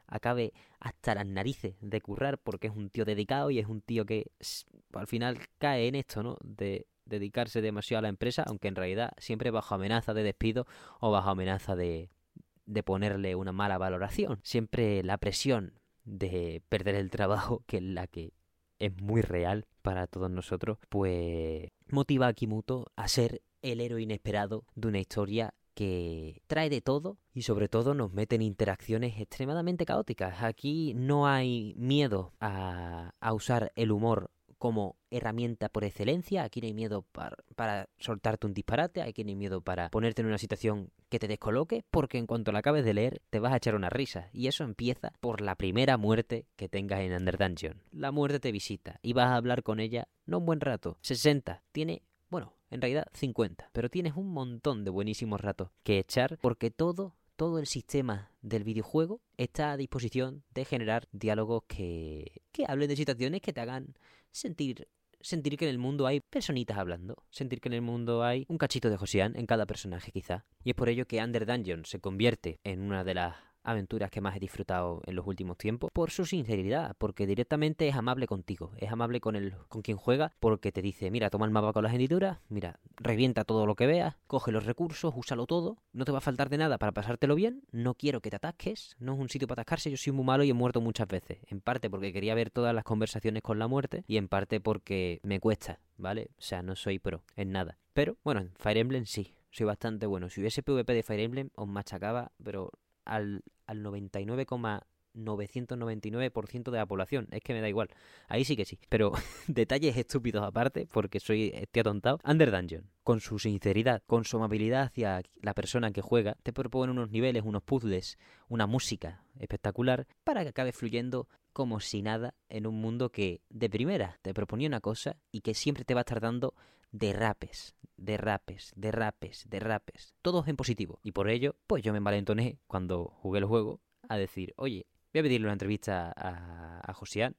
Acabe hasta las narices de currar porque es un tío dedicado y es un tío que al final cae en esto, ¿no? De dedicarse demasiado a la empresa, aunque en realidad siempre bajo amenaza de despido o bajo amenaza de, de ponerle una mala valoración. Siempre la presión de perder el trabajo, que es la que es muy real para todos nosotros, pues motiva a Kimuto a ser el héroe inesperado de una historia que trae de todo y sobre todo nos mete en interacciones extremadamente caóticas. Aquí no hay miedo a, a usar el humor como herramienta por excelencia. Aquí no hay miedo para, para soltarte un disparate, aquí no hay miedo para ponerte en una situación que te descoloque, porque en cuanto la acabes de leer te vas a echar una risa. Y eso empieza por la primera muerte que tengas en Under Dungeon. La muerte te visita y vas a hablar con ella no un buen rato, 60. Tiene, bueno, en realidad 50, pero tienes un montón de buenísimos ratos que echar porque todo todo el sistema del videojuego está a disposición de generar diálogos que, que hablen de situaciones que te hagan sentir sentir que en el mundo hay personitas hablando, sentir que en el mundo hay un cachito de Josian en cada personaje quizá. Y es por ello que Under Dungeon se convierte en una de las aventuras que más he disfrutado en los últimos tiempos por su sinceridad, porque directamente es amable contigo, es amable con el con quien juega, porque te dice, mira, toma el mapa con las hendiduras, mira, revienta todo lo que veas, coge los recursos, úsalo todo, no te va a faltar de nada para pasártelo bien, no quiero que te atasques, no es un sitio para atascarse, yo soy muy malo y he muerto muchas veces, en parte porque quería ver todas las conversaciones con la muerte y en parte porque me cuesta, ¿vale? O sea, no soy pro en nada. Pero bueno, en Fire Emblem sí, soy bastante bueno. Si hubiese PvP de Fire Emblem os machacaba, pero al, al 99,999% de la población. Es que me da igual. Ahí sí que sí. Pero detalles estúpidos aparte, porque soy estoy atontado. Under Dungeon, con su sinceridad, con su amabilidad hacia la persona que juega, te propone unos niveles, unos puzzles, una música espectacular para que acabe fluyendo como si nada en un mundo que de primera te proponía una cosa y que siempre te va a estar dando derrapes, derrapes, derrapes, derrapes, todos en positivo. Y por ello, pues yo me envalentoné cuando jugué el juego a decir, oye, voy a pedirle una entrevista a, a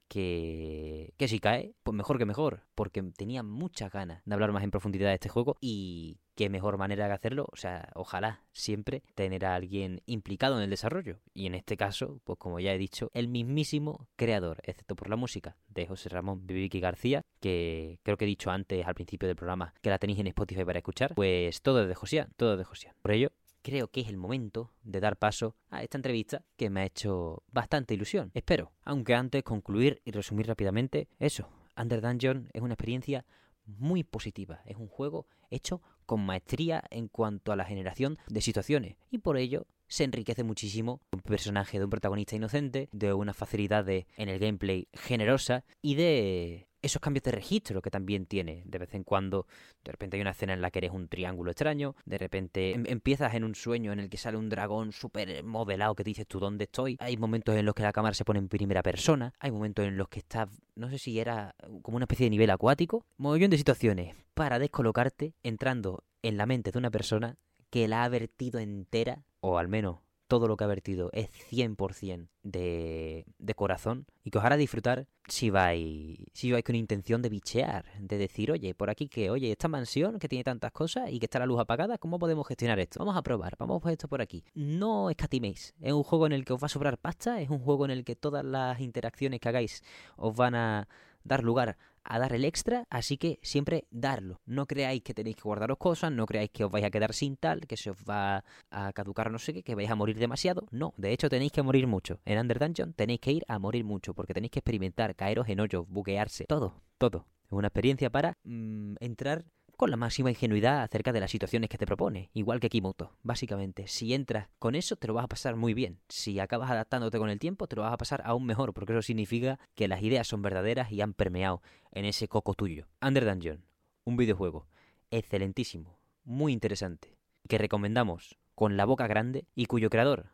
que, que si cae, pues mejor que mejor, porque tenía muchas ganas de hablar más en profundidad de este juego y qué mejor manera de hacerlo, o sea, ojalá siempre tener a alguien implicado en el desarrollo. Y en este caso, pues como ya he dicho, el mismísimo creador, excepto por la música, de José Ramón Viviqui García, que creo que he dicho antes al principio del programa que la tenéis en Spotify para escuchar, pues todo es de Josian, todo es de Josian. Por ello, creo que es el momento de dar paso a esta entrevista que me ha hecho bastante ilusión. Espero, aunque antes concluir y resumir rápidamente eso. Under Dungeon es una experiencia muy positiva, es un juego hecho con maestría en cuanto a la generación de situaciones y por ello se enriquece muchísimo un personaje de un protagonista inocente, de una facilidad en el gameplay generosa y de esos cambios de registro que también tiene. De vez en cuando, de repente hay una escena en la que eres un triángulo extraño, de repente em- empiezas en un sueño en el que sale un dragón súper modelado que te dices tú dónde estoy. Hay momentos en los que la cámara se pone en primera persona, hay momentos en los que estás, no sé si era como una especie de nivel acuático. Mogollón de situaciones para descolocarte entrando en la mente de una persona que la ha vertido entera, o al menos todo lo que ha vertido es 100% de, de corazón y que os hará disfrutar si vais, si vais con intención de bichear, de decir, oye, por aquí que, oye, esta mansión que tiene tantas cosas y que está la luz apagada, ¿cómo podemos gestionar esto? Vamos a probar, vamos a poner esto por aquí. No escatiméis, es un juego en el que os va a sobrar pasta, es un juego en el que todas las interacciones que hagáis os van a dar lugar a dar el extra, así que siempre darlo. No creáis que tenéis que guardaros cosas, no creáis que os vais a quedar sin tal, que se os va a caducar no sé qué, que vais a morir demasiado. No, de hecho tenéis que morir mucho. En Under Dungeon tenéis que ir a morir mucho, porque tenéis que experimentar, caeros en hoyos, buquearse, todo, todo. Es una experiencia para mm, entrar con la máxima ingenuidad acerca de las situaciones que te propone, igual que Kimoto, básicamente. Si entras con eso, te lo vas a pasar muy bien. Si acabas adaptándote con el tiempo, te lo vas a pasar aún mejor, porque eso significa que las ideas son verdaderas y han permeado en ese coco tuyo. Under Dungeon, un videojuego excelentísimo, muy interesante, que recomendamos con la boca grande y cuyo creador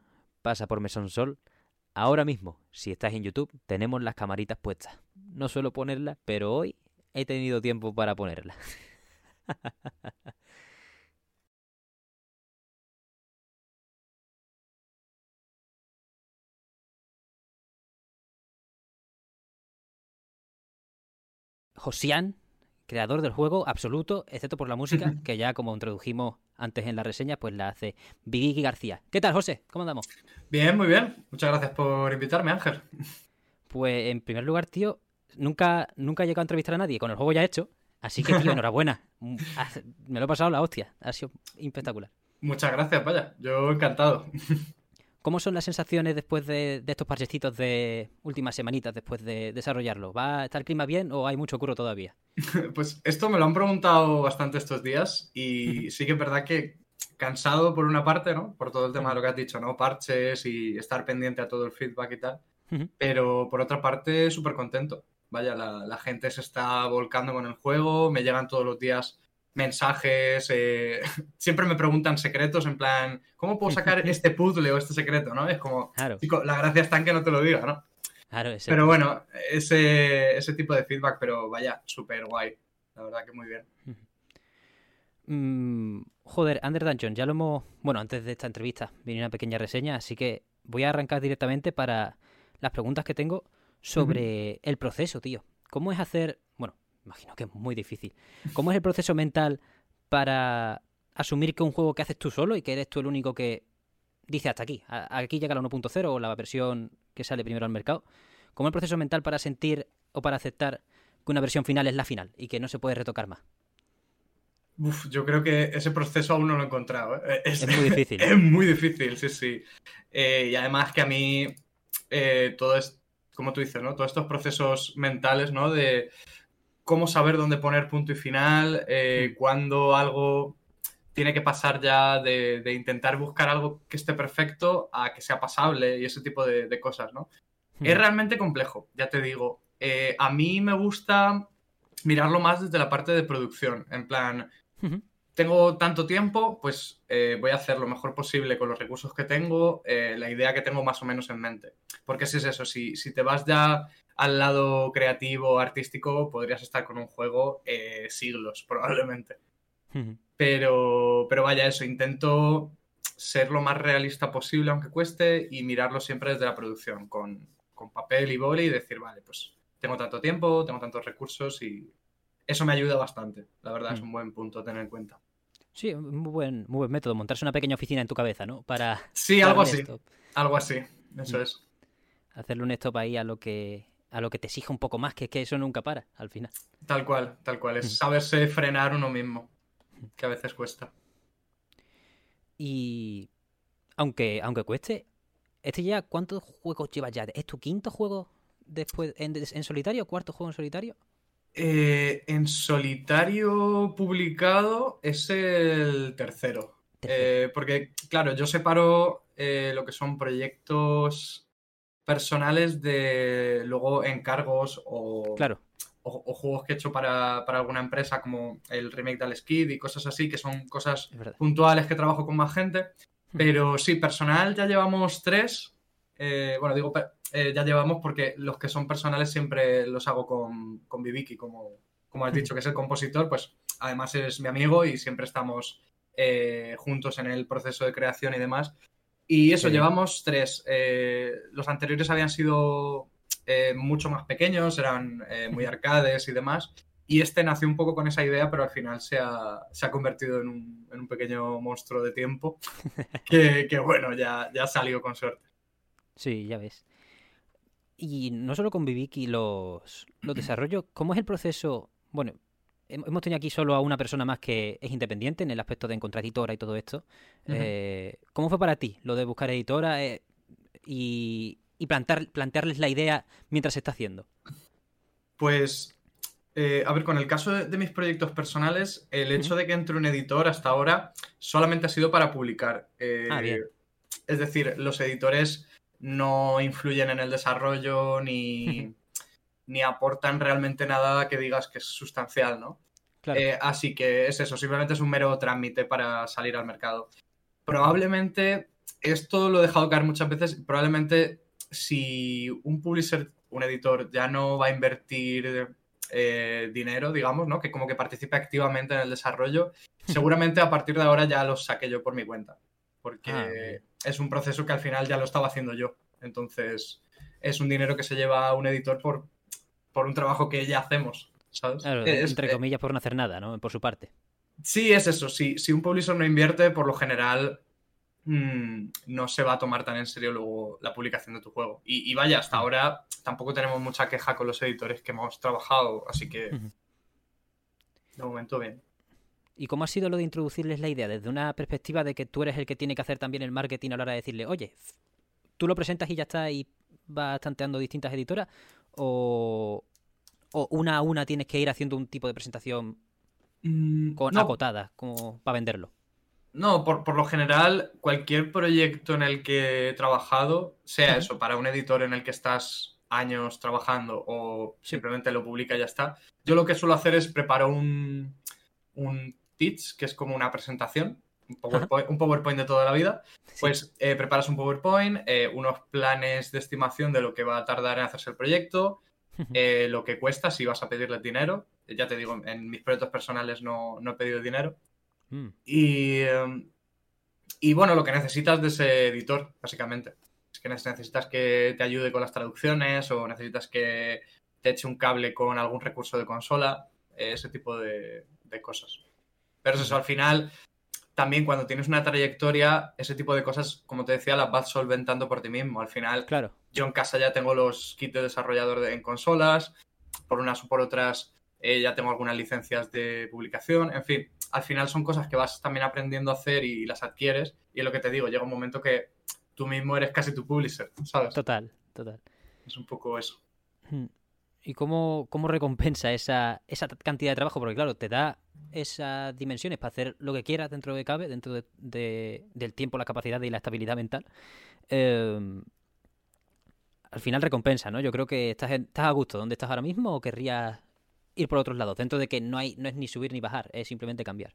pasa por Mesón Sol. Ahora mismo, si estás en YouTube, tenemos las camaritas puestas. No suelo ponerlas, pero hoy he tenido tiempo para ponerlas. Josian, creador del juego absoluto, excepto por la música, que ya como introdujimos antes en la reseña, pues la hace Vigiki García. ¿Qué tal, José? ¿Cómo andamos? Bien, muy bien. Muchas gracias por invitarme, Ángel. Pues en primer lugar, tío, nunca, nunca he llegado a entrevistar a nadie con el juego ya hecho. Así que, tío, enhorabuena. Mm, Me lo he pasado la hostia. Ha sido espectacular. Muchas gracias, vaya. Yo encantado. ¿Cómo son las sensaciones después de, de estos parchecitos de últimas semanitas después de desarrollarlo? ¿Va a estar el clima bien o hay mucho curro todavía? Pues esto me lo han preguntado bastante estos días y sí que es verdad que cansado por una parte, ¿no? Por todo el tema de lo que has dicho, ¿no? Parches y estar pendiente a todo el feedback y tal. Pero por otra parte, súper contento. Vaya, la, la gente se está volcando con el juego, me llegan todos los días mensajes, eh, siempre me preguntan secretos en plan, ¿cómo puedo sacar este puzzle o este secreto? ¿no? Es como, Claro, chico, la gracia está en que no te lo diga, ¿no? claro. ese- Pero bueno, ese, ese tipo de feedback, pero vaya, súper guay. La verdad que muy bien. Mm, joder, Under Dungeon, ya lo hemos. Bueno, antes de esta entrevista viene una pequeña reseña, así que voy a arrancar directamente para las preguntas que tengo sobre el proceso, tío. ¿Cómo es hacer. Bueno, imagino que es muy difícil. ¿Cómo es el proceso mental para asumir que un juego que haces tú solo y que eres tú el único que dice hasta aquí? Aquí llega la 1.0 o la versión que sale primero al mercado. ¿Cómo es el proceso mental para sentir o para aceptar que una versión final es la final y que no se puede retocar más? Uf, yo creo que ese proceso aún no lo he encontrado. ¿eh? Es muy difícil. Es muy difícil, sí, sí. Eh, y además que a mí eh, todo es, como tú dices, ¿no? Todos estos procesos mentales, ¿no? De cómo saber dónde poner punto y final, eh, cuándo algo tiene que pasar ya de, de intentar buscar algo que esté perfecto a que sea pasable y ese tipo de, de cosas, ¿no? Es realmente complejo, ya te digo. Eh, a mí me gusta mirarlo más desde la parte de producción, en plan. Tengo tanto tiempo, pues eh, voy a hacer lo mejor posible con los recursos que tengo, eh, la idea que tengo más o menos en mente. Porque si es eso, si, si te vas ya al lado creativo, artístico, podrías estar con un juego eh, siglos, probablemente. Pero, pero vaya, eso, intento ser lo más realista posible, aunque cueste, y mirarlo siempre desde la producción, con, con papel y boli, y decir, vale, pues tengo tanto tiempo, tengo tantos recursos, y eso me ayuda bastante. La verdad, es Mm. un buen punto a tener en cuenta. Sí, muy buen, muy buen método, montarse una pequeña oficina en tu cabeza, ¿no? Para Sí, algo así, stop, algo así, eso Mm. es. hacerle un stop ahí a lo que a lo que te exija un poco más, que es que eso nunca para al final. Tal cual, tal cual. Es saberse frenar uno mismo, que a veces cuesta. Y aunque aunque cueste, este ya ¿cuántos juegos llevas ya? ¿Es tu quinto juego después en, en solitario, cuarto juego en solitario? Eh, en solitario publicado es el tercero. Eh, porque, claro, yo separo eh, lo que son proyectos personales de luego encargos o, Claro. o- o juegos que he hecho para, para alguna empresa, como el remake del Skid y cosas así, que son cosas puntuales que trabajo con más gente. Pero sí, personal ya llevamos tres. Eh, bueno, digo, eh, ya llevamos porque los que son personales siempre los hago con, con Viviki, como, como has dicho, que es el compositor, pues además es mi amigo y siempre estamos eh, juntos en el proceso de creación y demás. Y eso, bien. llevamos tres. Eh, los anteriores habían sido eh, mucho más pequeños, eran eh, muy arcades y demás. Y este nació un poco con esa idea, pero al final se ha, se ha convertido en un, en un pequeño monstruo de tiempo que, que, bueno, ya, ya salió con suerte. Sí, ya ves. Y no solo con Viviki los, los desarrollos, ¿cómo es el proceso? Bueno, hem- hemos tenido aquí solo a una persona más que es independiente en el aspecto de encontrar editora y todo esto. Eh, ¿Cómo fue para ti lo de buscar editora eh, y, y plantar, plantearles la idea mientras se está haciendo? Pues, eh, a ver, con el caso de, de mis proyectos personales, el hecho de que entre un editor hasta ahora solamente ha sido para publicar. Ah, bien. Es decir, los editores no influyen en el desarrollo ni, ni aportan realmente nada que digas que es sustancial, ¿no? Claro. Eh, así que es eso, simplemente es un mero trámite para salir al mercado. Probablemente, esto lo he dejado caer muchas veces, probablemente si un publisher, un editor, ya no va a invertir eh, dinero, digamos, ¿no? Que como que participe activamente en el desarrollo, seguramente a partir de ahora ya los saqué yo por mi cuenta. Porque Ah, es un proceso que al final ya lo estaba haciendo yo. Entonces, es un dinero que se lleva un editor por, por un trabajo que ya hacemos, ¿sabes? Claro, Es- entre eh, comillas, por no hacer nada, ¿no? Por su parte. Sí, es eso. Si, si un publisher no invierte, por lo general mm, no se va a tomar tan en serio luego la publicación de tu juego. Y, y vaya, hasta ahora tampoco tenemos mucha queja con los editores que hemos trabajado, así que de momento bien. ¿Y cómo ha sido lo de introducirles la idea? Desde una perspectiva de que tú eres el que tiene que hacer también el marketing a la hora de decirle, oye, tú lo presentas y ya está y vas tanteando distintas editoras, o, o una a una tienes que ir haciendo un tipo de presentación con no, acotada, como para venderlo. no, por, por lo general, cualquier proyecto en el que he trabajado, sea eso, para un editor en el que estás años trabajando o simplemente lo publica y ya está, yo lo que suelo hacer es preparar un, un pitch, que es como una presentación, un PowerPoint, un PowerPoint de toda la vida, pues eh, preparas un PowerPoint, eh, unos planes de estimación de lo que va a tardar en hacerse el proyecto, eh, lo que cuesta si vas a pedirle dinero. Ya te digo, en mis proyectos personales no, no he pedido dinero. Mm, Y, eh, y bueno, lo que necesitas de ese editor, básicamente. Es que necesitas que te ayude con las traducciones o necesitas que te eche un cable con algún recurso de consola, ese tipo de, de cosas. Pero es eso, al final, también cuando tienes una trayectoria, ese tipo de cosas, como te decía, las vas solventando por ti mismo. Al final, claro. yo en casa ya tengo los kits de desarrollador de- en consolas, por unas o por otras eh, ya tengo algunas licencias de publicación, en fin, al final son cosas que vas también aprendiendo a hacer y las adquieres y es lo que te digo, llega un momento que tú mismo eres casi tu publisher, ¿sabes? Total, total. Es un poco eso. Mm. ¿Y cómo, cómo recompensa esa, esa cantidad de trabajo? Porque claro, te da esas dimensiones para hacer lo que quieras dentro de cabe, dentro de- de- del tiempo, la capacidad y la estabilidad mental. Eh, al final recompensa, ¿no? Yo creo que estás, en- estás a gusto donde estás ahora mismo o querrías ir por otros lados, dentro de que no hay no es ni subir ni bajar, es simplemente cambiar.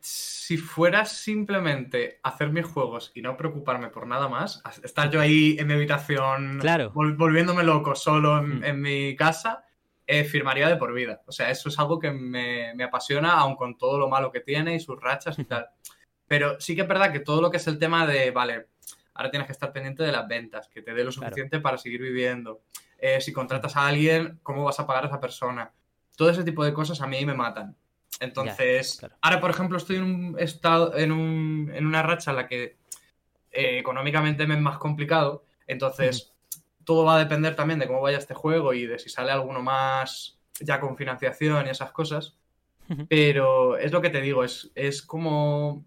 Si fuera simplemente hacer mis juegos y no preocuparme por nada más, estar yo ahí en mi habitación Claro. vol- volviéndome loco solo en, Mm. en mi casa, eh, firmaría de por vida. O sea, eso es algo que me, me apasiona, aun con todo lo malo que tiene y sus rachas y tal. Pero sí que es verdad que todo lo que es el tema de, vale, ahora tienes que estar pendiente de las ventas, que te dé lo Claro. suficiente para seguir viviendo. Eh, si contratas a alguien, ¿cómo vas a pagar a esa persona? Todo ese tipo de cosas a mí me matan. Entonces, claro. ahora, por ejemplo, estoy en un estado, en, un- en una racha en la que eh, económicamente me es más complicado. Entonces, todo va a depender también de cómo vaya este juego y de si sale alguno más ya con financiación y esas cosas. Pero es lo que te digo, es, es como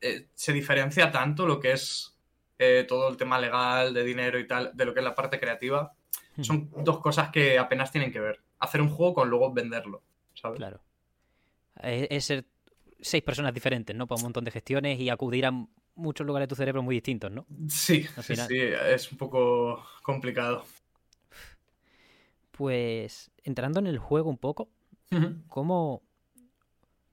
eh, se diferencia tanto lo que es eh, todo el tema legal, de dinero y tal, de lo que es la parte creativa. Son dos cosas que apenas tienen que ver. Hacer un juego con luego venderlo, ¿sabes? Claro. Es, es ser seis personas diferentes, ¿no? Para un montón de gestiones y acudir a muchos lugares de tu cerebro muy distintos, ¿no? Sí, sí, sí, es un poco complicado. Pues entrando en el juego un poco, ¿cómo...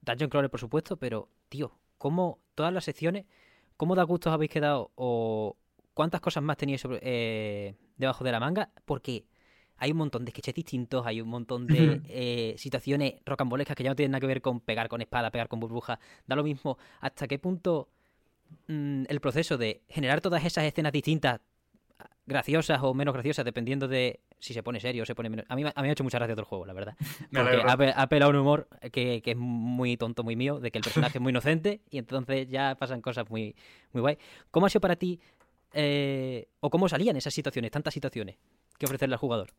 Dungeon Crawler, por supuesto, pero, tío, ¿cómo todas las secciones, cómo da gustos habéis quedado o cuántas cosas más teníais sobre, eh, debajo de la manga? Porque hay un montón de sketches distintos, hay un montón de eh, situaciones rocambolescas que ya no tienen nada que ver con pegar con espada, pegar con burbuja. Da lo mismo hasta qué punto mm, el proceso de generar todas esas escenas distintas, graciosas o menos graciosas, dependiendo de si se pone serio o se pone menos. A mí, me- a mí me ha hecho mucha gracia todo el juego, la verdad. Me Porque ha, ha apelado a un humor que, que es muy tonto, muy mío, de que el personaje es muy inocente y entonces ya pasan cosas muy, muy guay. ¿Cómo ha sido para ti, eh, o cómo salían esas situaciones, tantas situaciones que ofrecerle al jugador?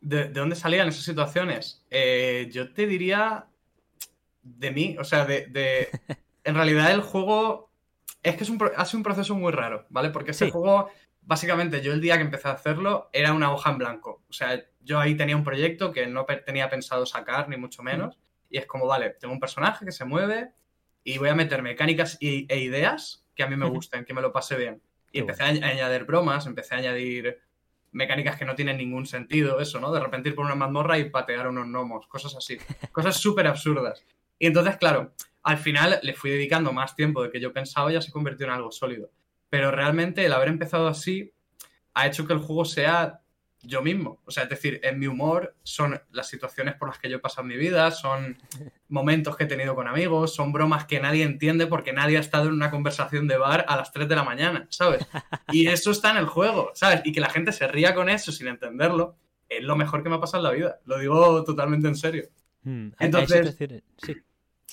¿De, de dónde salían esas situaciones? Eh, yo te diría de mí, o sea, de, de- En realidad el juego es que es un, pro- ha sido un proceso muy raro, ¿vale? Porque este Sí. juego, básicamente, yo el día que empecé a hacerlo era una hoja en blanco. O sea, yo ahí tenía un proyecto que no pe- tenía pensado sacar, ni mucho menos. Y es como, vale, tengo un personaje que se mueve y voy a meter mecánicas y- e ideas que a mí me gusten, que me lo pase bien. Y Qué empecé a añadir bromas, empecé a añadir mecánicas que no tienen ningún sentido, eso, ¿no? De repente ir por una mazmorra y patear unos gnomos, cosas así. Cosas súper absurdas. Y entonces, claro, al final le fui dedicando más tiempo de que yo pensaba y ya se convirtió en algo sólido. Pero realmente el haber empezado así ha hecho que el juego sea yo mismo. O sea, es decir, en mi humor son las situaciones por las que yo he pasado en mi vida, son momentos que he tenido con amigos, son bromas que nadie entiende porque nadie ha estado en una conversación de bar a las 3 de la mañana, ¿sabes? Y eso está en el juego, ¿sabes? Y que la gente se ría con eso sin entenderlo, es lo mejor que me ha pasado en la vida. Lo digo totalmente en serio. Mm, hay Entonces- sí.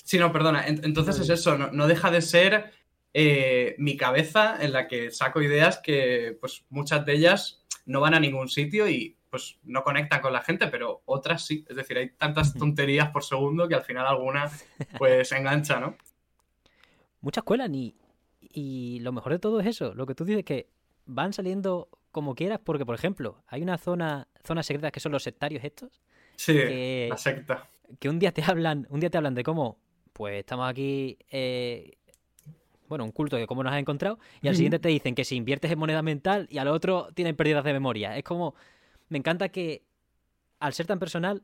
Sí, no, perdona. En- Entonces es eso, no, no deja de ser eh, mi cabeza en la que saco ideas que, pues, muchas de ellas no van a ningún sitio y, pues, no conectan con la gente, pero otras sí. Es decir, hay tantas tonterías por segundo que al final alguna, pues, engancha, ¿no? Muchas cuelan y, y lo mejor de todo es eso, lo que tú dices que van saliendo como quieras, porque, por ejemplo, hay una zona, zonas secretas que son los sectarios estos, Sí, que, la secta. que un día te hablan, un día te hablan de cómo, pues estamos aquí, eh, bueno, un culto de cómo nos has encontrado, y al siguiente te dicen que si inviertes en moneda mental y al otro tienen pérdidas de memoria. Es como, me encanta que al ser tan personal,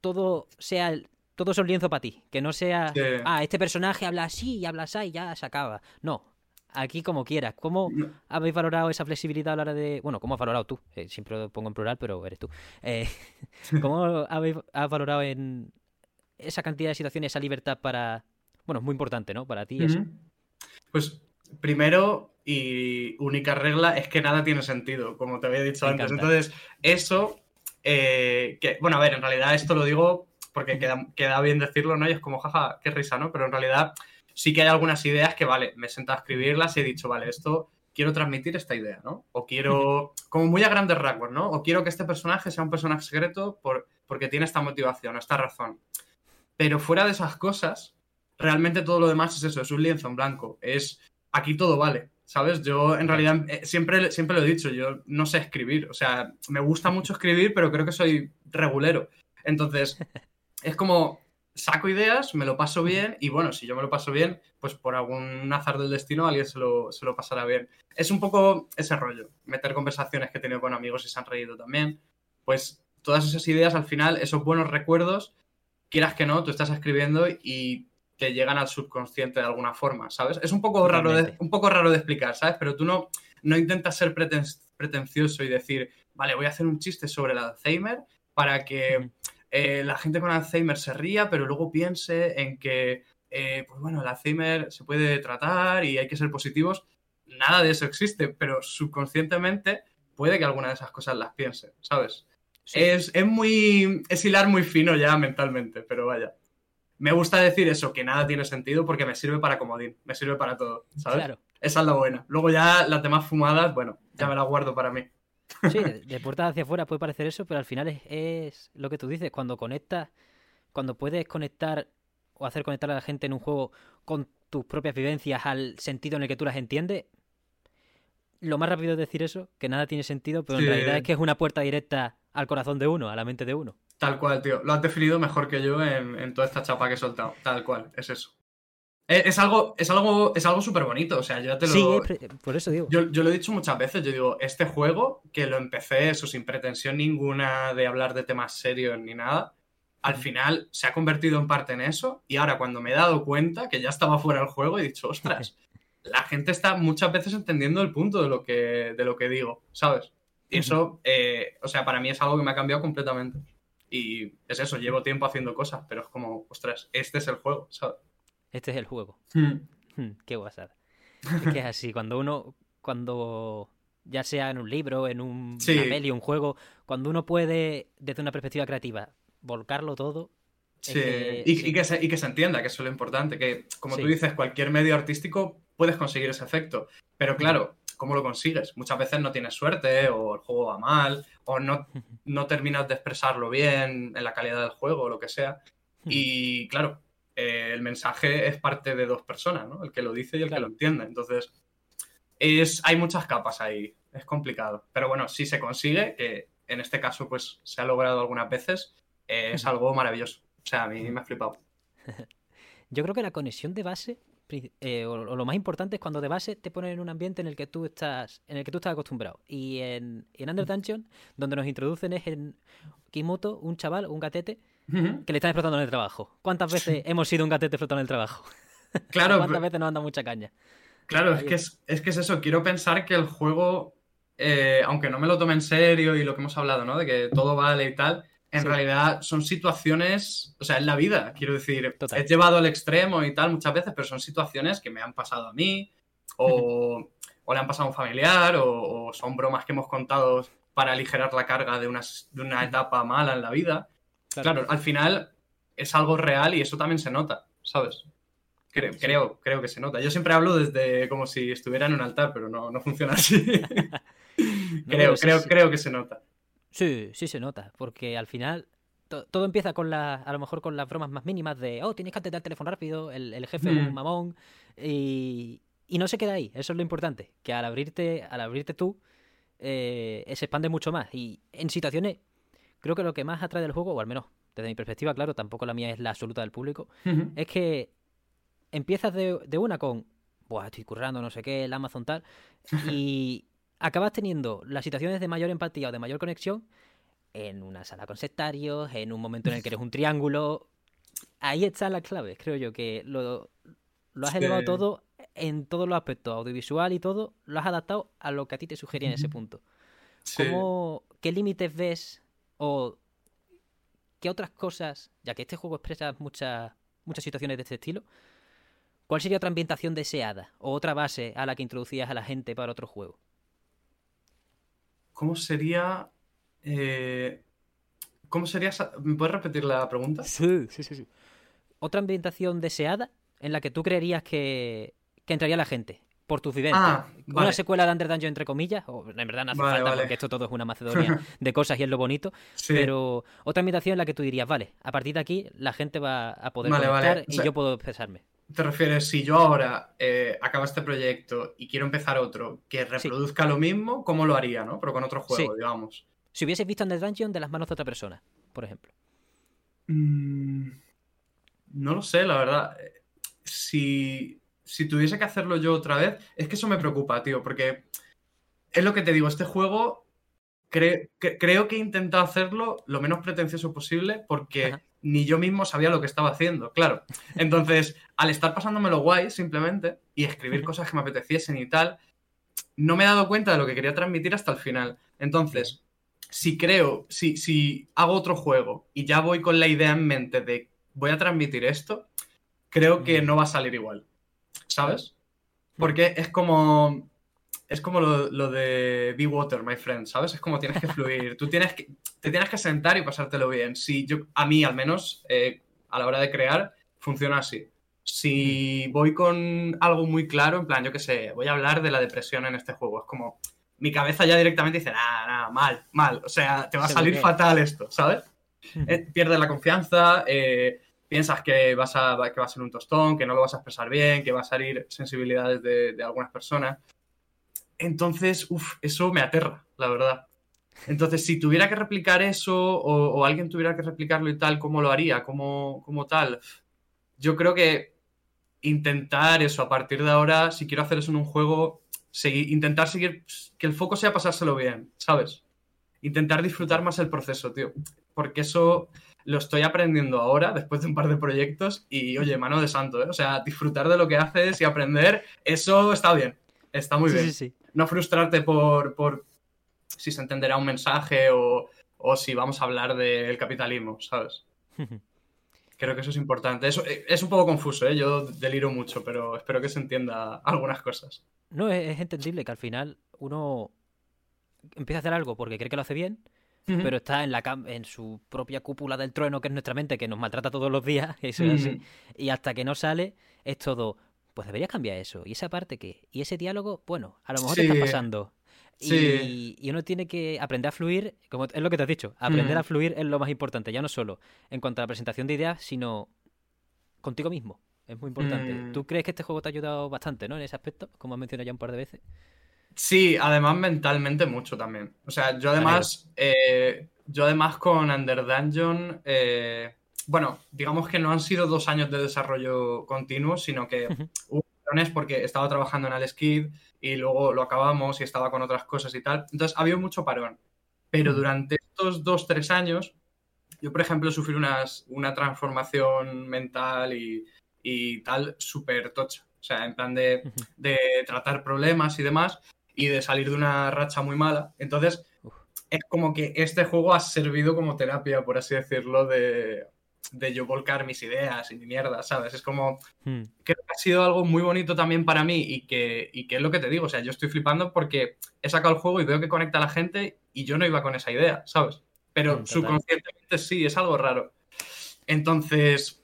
todo sea el- todo es un lienzo para ti, que no sea, Sí. ah, este personaje habla así y habla así y ya se acaba. No, aquí como quieras. ¿Cómo habéis valorado esa flexibilidad a la hora de, bueno, cómo has valorado tú? Eh, siempre lo pongo en plural, pero eres tú. Eh, ¿Cómo habéis has valorado en esa cantidad de situaciones esa libertad para, bueno, es muy importante, ¿no? Para ti eso. Pues primero y única regla es que nada tiene sentido, como te había dicho Me antes. encanta. Entonces, eso, eh, que, bueno, a ver, en realidad esto lo digo porque queda, queda bien decirlo, ¿no? Y es como, jaja, qué risa, ¿no? Pero en realidad sí que hay algunas ideas que, vale, me he sentado a escribirlas y he dicho, vale, esto quiero transmitir esta idea, ¿no? O quiero, como muy a grandes rasgos, ¿no? O quiero que este personaje sea un personaje secreto por, porque tiene esta motivación, esta razón. Pero fuera de esas cosas, realmente todo lo demás es eso, es un lienzo en blanco. Es aquí todo vale, ¿sabes? Yo en realidad eh, siempre, siempre lo he dicho, yo no sé escribir. O sea, me gusta mucho escribir, pero creo que soy regulero. Entonces, es como saco ideas, me lo paso bien y bueno, si yo me lo paso bien, pues por algún azar del destino alguien se lo, se lo pasará bien. Es un poco ese rollo, meter conversaciones que he tenido con amigos y se han reído también. Pues todas esas ideas al final, esos buenos recuerdos, quieras que no, tú estás escribiendo y te llegan al subconsciente de alguna forma, ¿sabes? Es un poco, raro de, un poco raro de explicar, ¿sabes? Pero tú no, no intentas ser preten- pretencioso y decir, vale, voy a hacer un chiste sobre el Alzheimer para que eh, la gente con Alzheimer se ría, pero luego piense en que, eh, pues bueno, el Alzheimer se puede tratar y hay que ser positivos. Nada de eso existe, pero subconscientemente puede que alguna de esas cosas las piense, ¿sabes? Sí. Es, es muy. Es hilar muy fino ya mentalmente, pero vaya. Me gusta decir eso, que nada tiene sentido porque me sirve para comodín, me sirve para todo, ¿sabes? Claro. Esa es la buena. Luego ya las demás fumadas, bueno, ya me las guardo para mí. Sí, de, de puertas hacia afuera puede parecer eso, pero al final es, es lo que tú dices, cuando conectas, cuando puedes conectar o hacer conectar a la gente en un juego con tus propias vivencias al sentido en el que tú las entiendes, lo más rápido es decir eso, que nada tiene sentido, pero Sí. en realidad es que es una puerta directa al corazón de uno, a la mente de uno. Tal cual, tío. Lo has definido mejor que yo en, en toda esta chapa que he soltado. Tal cual, es eso. Es, es algo, es algo, es algo súper bonito. O sea, yo ya te lo. Sí, pre- por eso digo. Yo, yo lo he dicho muchas veces, yo digo, este juego, que lo empecé eso sin pretensión ninguna de hablar de temas serios ni nada, al final se ha convertido en parte en eso y ahora cuando me he dado cuenta que ya estaba fuera del juego he dicho, ostras, la gente está muchas veces entendiendo el punto de lo que, de lo que digo, ¿sabes? Y eso, eh, o sea, para mí es algo que me ha cambiado completamente. Y es eso, llevo tiempo haciendo cosas, pero es como, ostras, este es el juego, ¿sabes? Este es el juego. Hmm. Hmm, Qué guasada. Es que es así, cuando uno, cuando ya sea en un libro, en un, Sí. una peli, un juego, cuando uno puede, desde una perspectiva creativa, volcarlo todo. Es Sí, que- y, sí. y que se, y que se entienda, que eso es lo importante, que como Sí. tú dices, cualquier medio artístico puedes conseguir ese efecto, pero claro, ¿cómo lo consigues? Muchas veces no tienes suerte o el juego va mal o no, no terminas de expresarlo bien en la calidad del juego o lo que sea. Y claro, eh, el mensaje es parte de dos personas, ¿no? El que lo dice y el Claro. que lo entiende. Entonces, es, hay muchas capas ahí, es complicado. Pero bueno, si se consigue, que en este caso pues se ha logrado algunas veces, eh, es algo maravilloso. O sea, a mí me ha flipado. Yo creo que la conexión de base, eh, o, o lo más importante es cuando de base te ponen en un ambiente en el que tú estás, en el que tú estás acostumbrado. Y en, en Under Dungeon, donde nos introducen es en Kimoto, un chaval, un gatete, que le están explotando en el trabajo. ¿Cuántas veces hemos sido un gatete explotado en el trabajo? Claro, ¿Cuántas pero- veces nos han dado mucha caña? Claro, es que es, es que es eso. Quiero pensar que el juego, eh, aunque no me lo tome en serio y lo que hemos hablado, ¿no? De que todo vale y tal, en Sí. realidad son situaciones, o sea, en la vida, quiero decir, Total. he llevado al extremo y tal muchas veces, pero son situaciones que me han pasado a mí o, o le han pasado a un familiar o, o son bromas que hemos contado para aligerar la carga de una, de una etapa mala en la vida. Claro. Claro, al final es algo real y eso también se nota, ¿sabes? Creo, creo, creo que se nota. Yo siempre hablo desde como si estuviera en un altar, pero no, no funciona así. creo, pero sí, creo, sí. creo que se nota. Sí, sí se nota, porque al final to- todo empieza con la, a lo mejor con las bromas más mínimas de, oh, tienes que atender el teléfono rápido, el, el jefe es un Mm. mamón, y, y no se queda ahí, eso es lo importante, que al abrirte, al abrirte tú, eh, se expande mucho más, y en situaciones, creo que lo que más atrae del juego, o al menos desde mi perspectiva, claro, tampoco la mía es la absoluta del público, es que empiezas de, de una con, Buah, estoy currando, no sé qué, el Amazon tal, y acabas teniendo las situaciones de mayor empatía o de mayor conexión en una sala con sectarios, en un momento en el que eres un triángulo. Ahí está la clave, creo yo, que lo, lo has Sí. elevado todo en todos los aspectos, audiovisual y todo, lo has adaptado a lo que a ti te sugería en ese punto. Sí. ¿Cómo, ¿Qué límites ves o qué otras cosas, ya que este juego expresa muchas, muchas situaciones de este estilo, cuál sería otra ambientación deseada o otra base a la que introducías a la gente para otro juego? ¿Cómo sería. eh, ¿Cómo sería. ¿Me puedes repetir la pregunta? Sí, sí, sí, sí. Otra ambientación deseada en la que tú creerías que, que entraría la gente, por tus vivencias. Ah, Una secuela de Under Dungeon, entre comillas, o en verdad no hace Vale, falta vale. porque esto todo es una macedonia de cosas y es lo bonito, Sí. pero otra ambientación en la que tú dirías, vale, a partir de aquí la gente va a poder Vale, y yo puedo expresarme. ¿Te refieres, si yo ahora eh, acabo este proyecto y quiero empezar otro que reproduzca lo mismo, ¿cómo lo haría, no? Pero con otro juego, Sí. digamos. Si hubieses visto Under Dungeon de las manos de otra persona, por ejemplo. Mm, no lo sé, la verdad. Si, si tuviese que hacerlo yo otra vez, es que eso me preocupa, tío, porque es lo que te digo, este juego cre- cre- creo que he intentado hacerlo lo menos pretencioso posible porque Ajá. Ni yo mismo sabía lo que estaba haciendo, claro. Entonces, al estar pasándomelo guay simplemente y escribir cosas que me apeteciesen y tal, no me he dado cuenta de lo que quería transmitir hasta el final. Entonces, si creo, si, si hago otro juego y ya voy con la idea en mente de voy a transmitir esto, creo que no va a salir igual. ¿Sabes? Porque es como. Es como lo, lo de Be Water, my friend, ¿sabes? Es como tienes que fluir. Tú tienes que. Te tienes que sentar y pasártelo bien. Si yo, a mí, al menos, eh, a la hora de crear, funciona así. Si voy con algo muy claro, en plan, yo qué sé, voy a hablar de la depresión en este juego. Es como. Mi cabeza ya directamente dice, nada, nada, mal, mal. O sea, te va a salir fatal esto, ¿sabes? Eh, pierdes la confianza, eh, piensas que, vas a, que va a ser un tostón, que no lo vas a expresar bien, que va a salir sensibilidades de, de algunas personas. Entonces, uff, eso me aterra, la verdad. Entonces, si tuviera que replicar eso o, o alguien tuviera que replicarlo y tal, ¿cómo lo haría? ¿Cómo, cómo tal? Yo creo que intentar eso a partir de ahora, si quiero hacer eso en un juego, seguir, intentar seguir, que el foco sea pasárselo bien, ¿sabes? Intentar disfrutar más el proceso, tío. Porque eso lo estoy aprendiendo ahora, después de un par de proyectos, y oye, mano de santo, ¿eh? O sea, disfrutar de lo que haces y aprender, eso está bien, está muy sí, bien. sí, sí. No frustrarte por, por si se entenderá un mensaje o, o si vamos a hablar del capitalismo, ¿sabes? Creo que eso es importante. Eso, eh, es un poco confuso, ¿eh? Yo deliro mucho, pero espero que se entienda algunas cosas. No, es, es entendible que al final uno empieza a hacer algo porque cree que lo hace bien, pero está en, la en su propia cúpula del trueno, que es nuestra mente, que nos maltrata todos los días, eso es así. Y hasta que no sale, es todo, pues deberías cambiar eso. Y esa parte que, y ese diálogo, bueno, a lo mejor te está pasando. Y, Sí. y uno tiene que aprender a fluir, como es lo que te has dicho, aprender Mm. a fluir es lo más importante, ya no solo en cuanto a la presentación de ideas, sino contigo mismo. Es muy importante. Mm. ¿Tú crees que este juego te ha ayudado bastante, ¿no? En ese aspecto, como has mencionado ya un par de veces. Sí, además mentalmente mucho también. O sea, yo además, eh, yo además con Under Dungeon, eh, bueno, digamos que no han sido dos años de desarrollo continuo, sino que Ujú. hubo parones porque estaba trabajando en Alex Kidd y luego lo acabamos y estaba con otras cosas y tal. Entonces ha habido mucho parón. Pero durante estos dos, tres años, yo, por ejemplo, sufrí unas, una transformación mental y, y tal súper tocha. O sea, en plan de, de tratar problemas y demás y de salir de una racha muy mala. Entonces, es como que este juego ha servido como terapia, por así decirlo, de de yo volcar mis ideas y mi mierda, ¿sabes? Es como, Hmm. creo que ha sido algo muy bonito también para mí y que, y que es lo que te digo, o sea, yo estoy flipando porque he sacado el juego y veo que conecta a la gente y yo no iba con esa idea, ¿sabes? Pero Mm, total. subconscientemente sí, es algo raro. Entonces,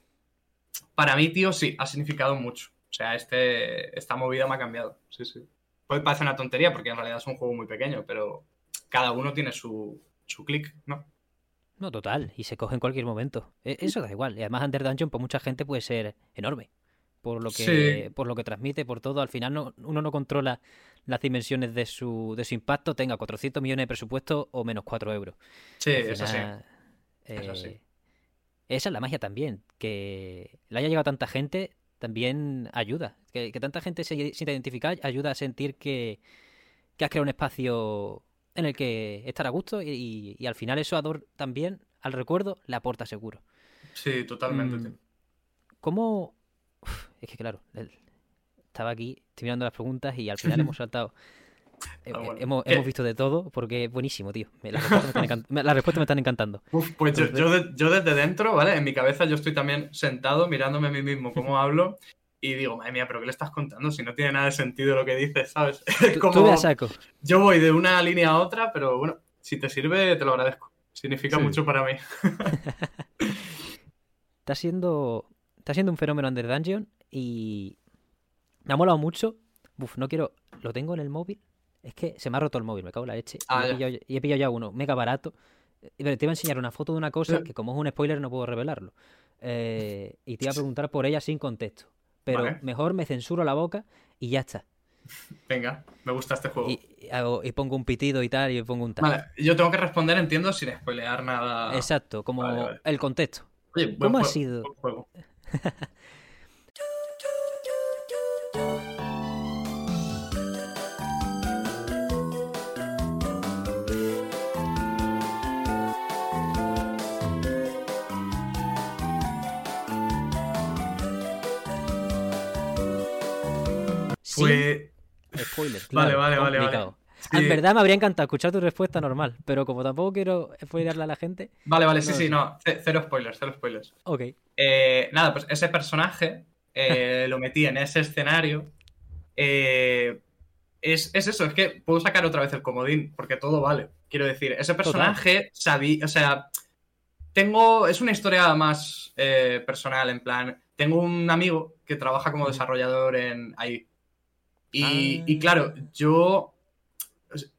para mí, tío, sí, ha significado mucho. O sea, este, esta movida me ha cambiado, sí, sí. Puede parecer una tontería porque en realidad es un juego muy pequeño, pero cada uno tiene su, su clic, ¿no? No, total, y se coge en cualquier momento. E- Eso da igual. Y además Under Dungeon, por mucha gente puede ser enorme. Por lo que, Sí. por lo que transmite, por todo. Al final no, uno no controla las dimensiones de su, de su impacto, tenga 400 millones de presupuesto o menos 4 euros. Sí, Al eso sí. final, Eso eh, sí. Esa es la magia también, que le haya llegado tanta gente también ayuda. Que, que tanta gente se sienta identificada ayuda a sentir que, que has creado un espacio en el que estar a gusto y, y- y al final eso ador también al recuerdo le aporta seguro. Sí, totalmente, Mm. ¿Cómo...? Uf, es que claro, estaba aquí, estoy mirando las preguntas y al final hemos saltado... eh, Ah, bueno. hemos, hemos visto de todo porque es buenísimo, tío. Las respuestas me están, me- encantando. Uf, pues yo, Entonces- yo, de- yo desde dentro, ¿vale? En mi cabeza yo estoy también sentado mirándome a mí mismo cómo hablo y digo, madre mía, pero ¿qué le estás contando? Si no tiene nada de sentido lo que dices, ¿sabes? Tú, Como tú saco. yo voy de una línea a otra, pero bueno, si te sirve, te lo agradezco. Significa Sí. mucho para mí. Está siendo, está siendo un fenómeno Under Dungeon y me ha molado mucho. Uf, no quiero. Lo tengo en el móvil. Es que se me ha roto el móvil, me cago en la leche. Ah, y, he ya. pillado, y he pillado ya uno mega barato. Eh, Pero te iba a enseñar una foto de una cosa Eh. que, como es un spoiler, no puedo revelarlo. Eh, y te iba a preguntar por ella sin contexto. Pero Vale. mejor me censuro la boca y ya está. Venga, me gusta este juego. Y, hago- y pongo un pitido y tal, y pongo un tal. Vale, yo tengo que responder, entiendo, sin spoilear nada. Exacto, como Vale, vale. el contexto. Oye, buen ¿Cómo ha sido? buen juego. Pues. spoiler. Vale, claro, vale, vale, vale. complicado. sí. En verdad me habría encantado escuchar tu respuesta normal, pero como tampoco quiero spoilerle a la gente. Vale, vale, sí, No, sí, sí. no. Cero spoilers, cero spoilers. Ok. Eh, nada, pues ese personaje eh, lo metí en ese escenario. Eh, es, es eso, es que puedo sacar otra vez el comodín, porque todo vale. Quiero decir, ese personaje sabía, o sea, tengo, es una historia más eh, personal, en plan, tengo un amigo que trabaja como desarrollador en ahí. Y, Ah. y claro, yo,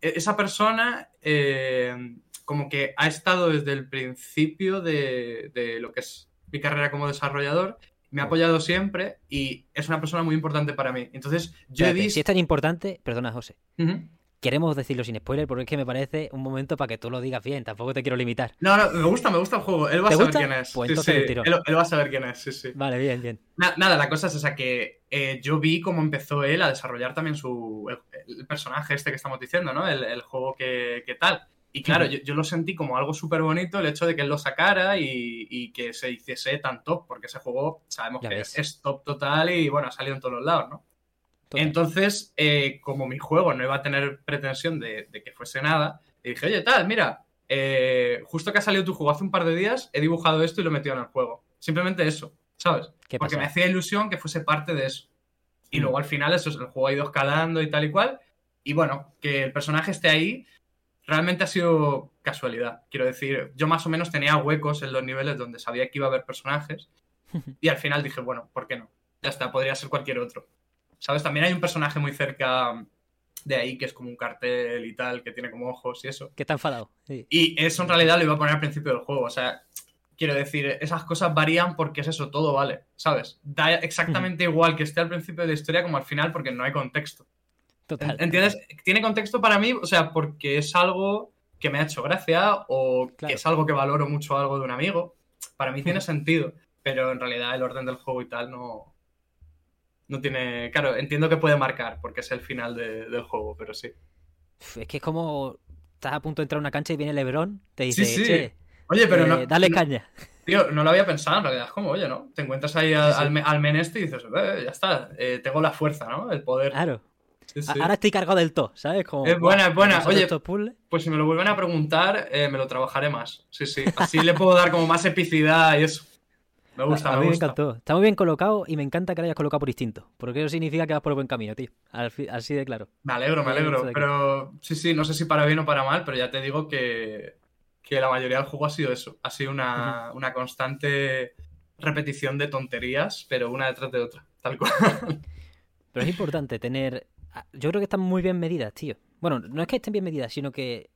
e- esa persona eh, como que ha estado desde el principio de, de lo que es mi carrera como desarrollador, me ha apoyado siempre y es una persona muy importante para mí. Entonces, yo he visto... Si es tan importante, perdona José, Ujú. Queremos decirlo sin spoiler porque es que me parece un momento para que tú lo digas bien, tampoco te quiero limitar. No, no, me gusta, me gusta el juego. Él va a ¿Te saber gusta? quién es. Pues Sí, sí. Él, él va a saber quién es, sí, sí. Vale, bien, bien. Na- nada, la cosa es esa que eh, yo vi cómo empezó él a desarrollar también su el, el personaje este que estamos diciendo, ¿no? El, el juego que, que tal. Y claro, Ujú. yo, yo lo sentí como algo súper bonito el hecho de que él lo sacara y, y que se hiciese tan top, porque ese juego sabemos Ya que ves. es top total y bueno, ha salido en todos los lados, ¿no? Entonces, eh, como mi juego no iba a tener pretensión de, de que fuese nada, dije, oye, tal, mira, eh, justo que ha salido tu juego hace un par de días, he dibujado esto y lo he metido en el juego. Simplemente eso, ¿sabes? ¿Qué Porque pasa? me hacía ilusión que fuese parte de eso. Y Mm. luego al final eso, el juego ha ido escalando y tal y cual. Y bueno, que el personaje esté ahí realmente ha sido casualidad. Quiero decir, yo más o menos tenía huecos en los niveles donde sabía que iba a haber personajes. Y al final dije, bueno, ¿por qué no? Ya está, podría ser cualquier otro. ¿Sabes? También hay un personaje muy cerca de ahí que es como un cartel y tal, que tiene como ojos y eso. Que está enfadado. Sí. Y eso en realidad lo iba a poner al principio del juego. O sea, quiero decir, esas cosas varían porque es eso, todo vale, ¿sabes? Da exactamente igual que esté al principio de la historia como al final porque no hay contexto. Total. ¿Entiendes? Tiene contexto para mí, o sea, porque es algo que me ha hecho gracia o Claro. que es algo que valoro mucho algo de un amigo. Para mí tiene sentido, pero en realidad el orden del juego y tal no, no tiene... Claro, entiendo que puede marcar porque es el final de- del juego, pero sí. Es que es como estás a punto de entrar a una cancha y viene Lebron, te dice, Sí, sí. "Che, Oye, pero eh, no... dale no- caña. Tío, no lo había pensado en realidad. Es como, oye, ¿no? Te encuentras ahí a- Sí, sí. al, al men este y dices, "Eh, ya está, eh, tengo la fuerza, ¿no? El poder. Claro. Ahora estoy cargado del todo, ¿sabes? Como, Es buena, "Buah, es buena. Oye, estos puzzles". Pues si me lo vuelven a preguntar, eh, me lo trabajaré más. Sí, sí. Así le puedo dar como más epicidad y eso. Me gusta, a, me mí me gusta. encantó. Está muy bien colocado y me encanta que lo hayas colocado por instinto. Porque eso significa que vas por el buen camino, tío. Así de claro. Me alegro, me alegro. Pero sí, sí, no sé si para bien o para mal, pero ya te digo que, que la mayoría del juego ha sido eso. Ha sido una, una constante repetición de tonterías, pero una detrás de otra. Tal cual. Pero es importante tener. ah, Yo creo que están muy bien medidas, tío. Bueno, no es que estén bien medidas, sino que.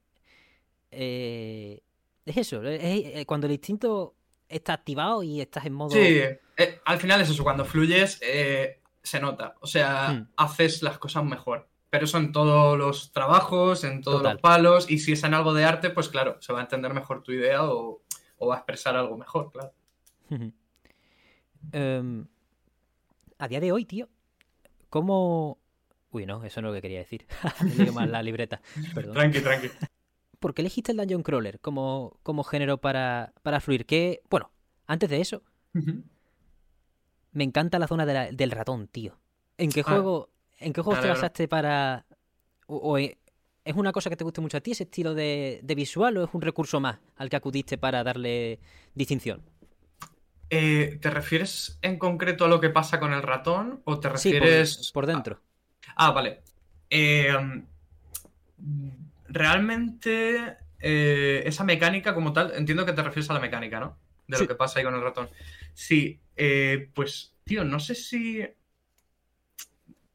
eh, es eso. es- es- cuando el instinto está activado y estás en modo. Sí, eh, al final es eso. Cuando fluyes, eh, se nota. O sea, Hmm. haces las cosas mejor. Pero eso en todos los trabajos, en todos Total. los palos. Y si es en algo de arte, pues claro, se va a entender mejor tu idea o, o va a expresar algo mejor, claro. Em, a día de hoy, tío, ¿cómo. Uy, no, eso no es lo que quería decir. He leído mal la libreta. Perdón. Tranqui, tranqui. ¿Por qué elegiste el Dungeon Crawler como, como género para, para fluir? Que, bueno, antes de eso, me encanta la zona de la- del ratón, tío. ¿En qué Ah, juego, en qué juegos me te basaste para. O, o e- ¿Es una cosa que te guste mucho a ti, ese estilo de, de visual, o es un recurso más al que acudiste para darle distinción? Eh, ¿Te refieres en concreto a lo que pasa con el ratón o te Sí, por- refieres por, dentro. Ah, vale. Eh, mm, realmente eh, esa mecánica como tal, entiendo que te refieres a la mecánica, ¿no? De Sí. lo que pasa ahí con el ratón. Sí, eh, pues, tío, no sé si...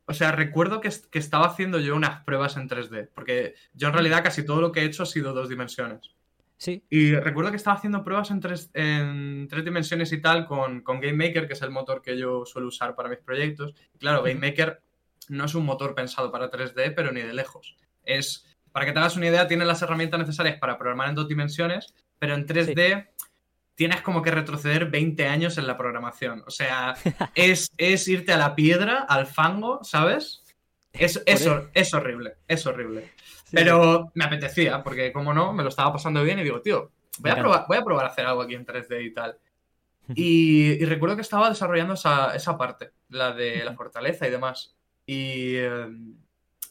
O sea, recuerdo que, est- que estaba haciendo yo unas pruebas en 3D, porque yo en realidad casi todo lo que he hecho ha sido dos dimensiones. Sí. Y recuerdo que estaba haciendo pruebas en tres, en tres dimensiones y tal con, con GameMaker, que es el motor que yo suelo usar para mis proyectos. Claro, GameMaker no es un motor pensado para 3D, pero ni de lejos. Es, para que te hagas una idea, tiene las herramientas necesarias para programar en dos dimensiones, pero en 3D tienes como que retroceder 20 años en la programación. O sea, es, es irte a la piedra, al fango, ¿sabes? Es, es, es horrible, es horrible. sí, Pero me apetecía, porque como no, me lo estaba pasando bien y digo, tío, voy a probar, voy a probar a hacer algo aquí en 3D y tal. Y, y recuerdo que estaba desarrollando esa, esa parte, la de la fortaleza y demás. Y, eh,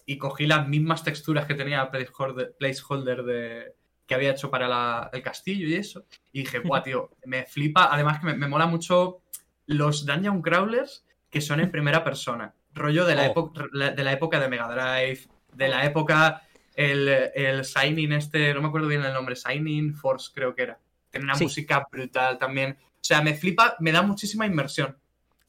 y cogí las mismas texturas que tenía placeholder, placeholder de, que había hecho para la- el castillo y eso. Y dije, guau, tío, me flipa. Además que me, me mola mucho los dungeon crawlers que son en primera persona. Rollo de la, Oh. época, de la época de Mega Drive, de la época el, el Signing este, no me acuerdo bien el nombre, Signing Force creo que era. Tiene una Sí. música brutal también. O sea, me flipa, me da muchísima inmersión.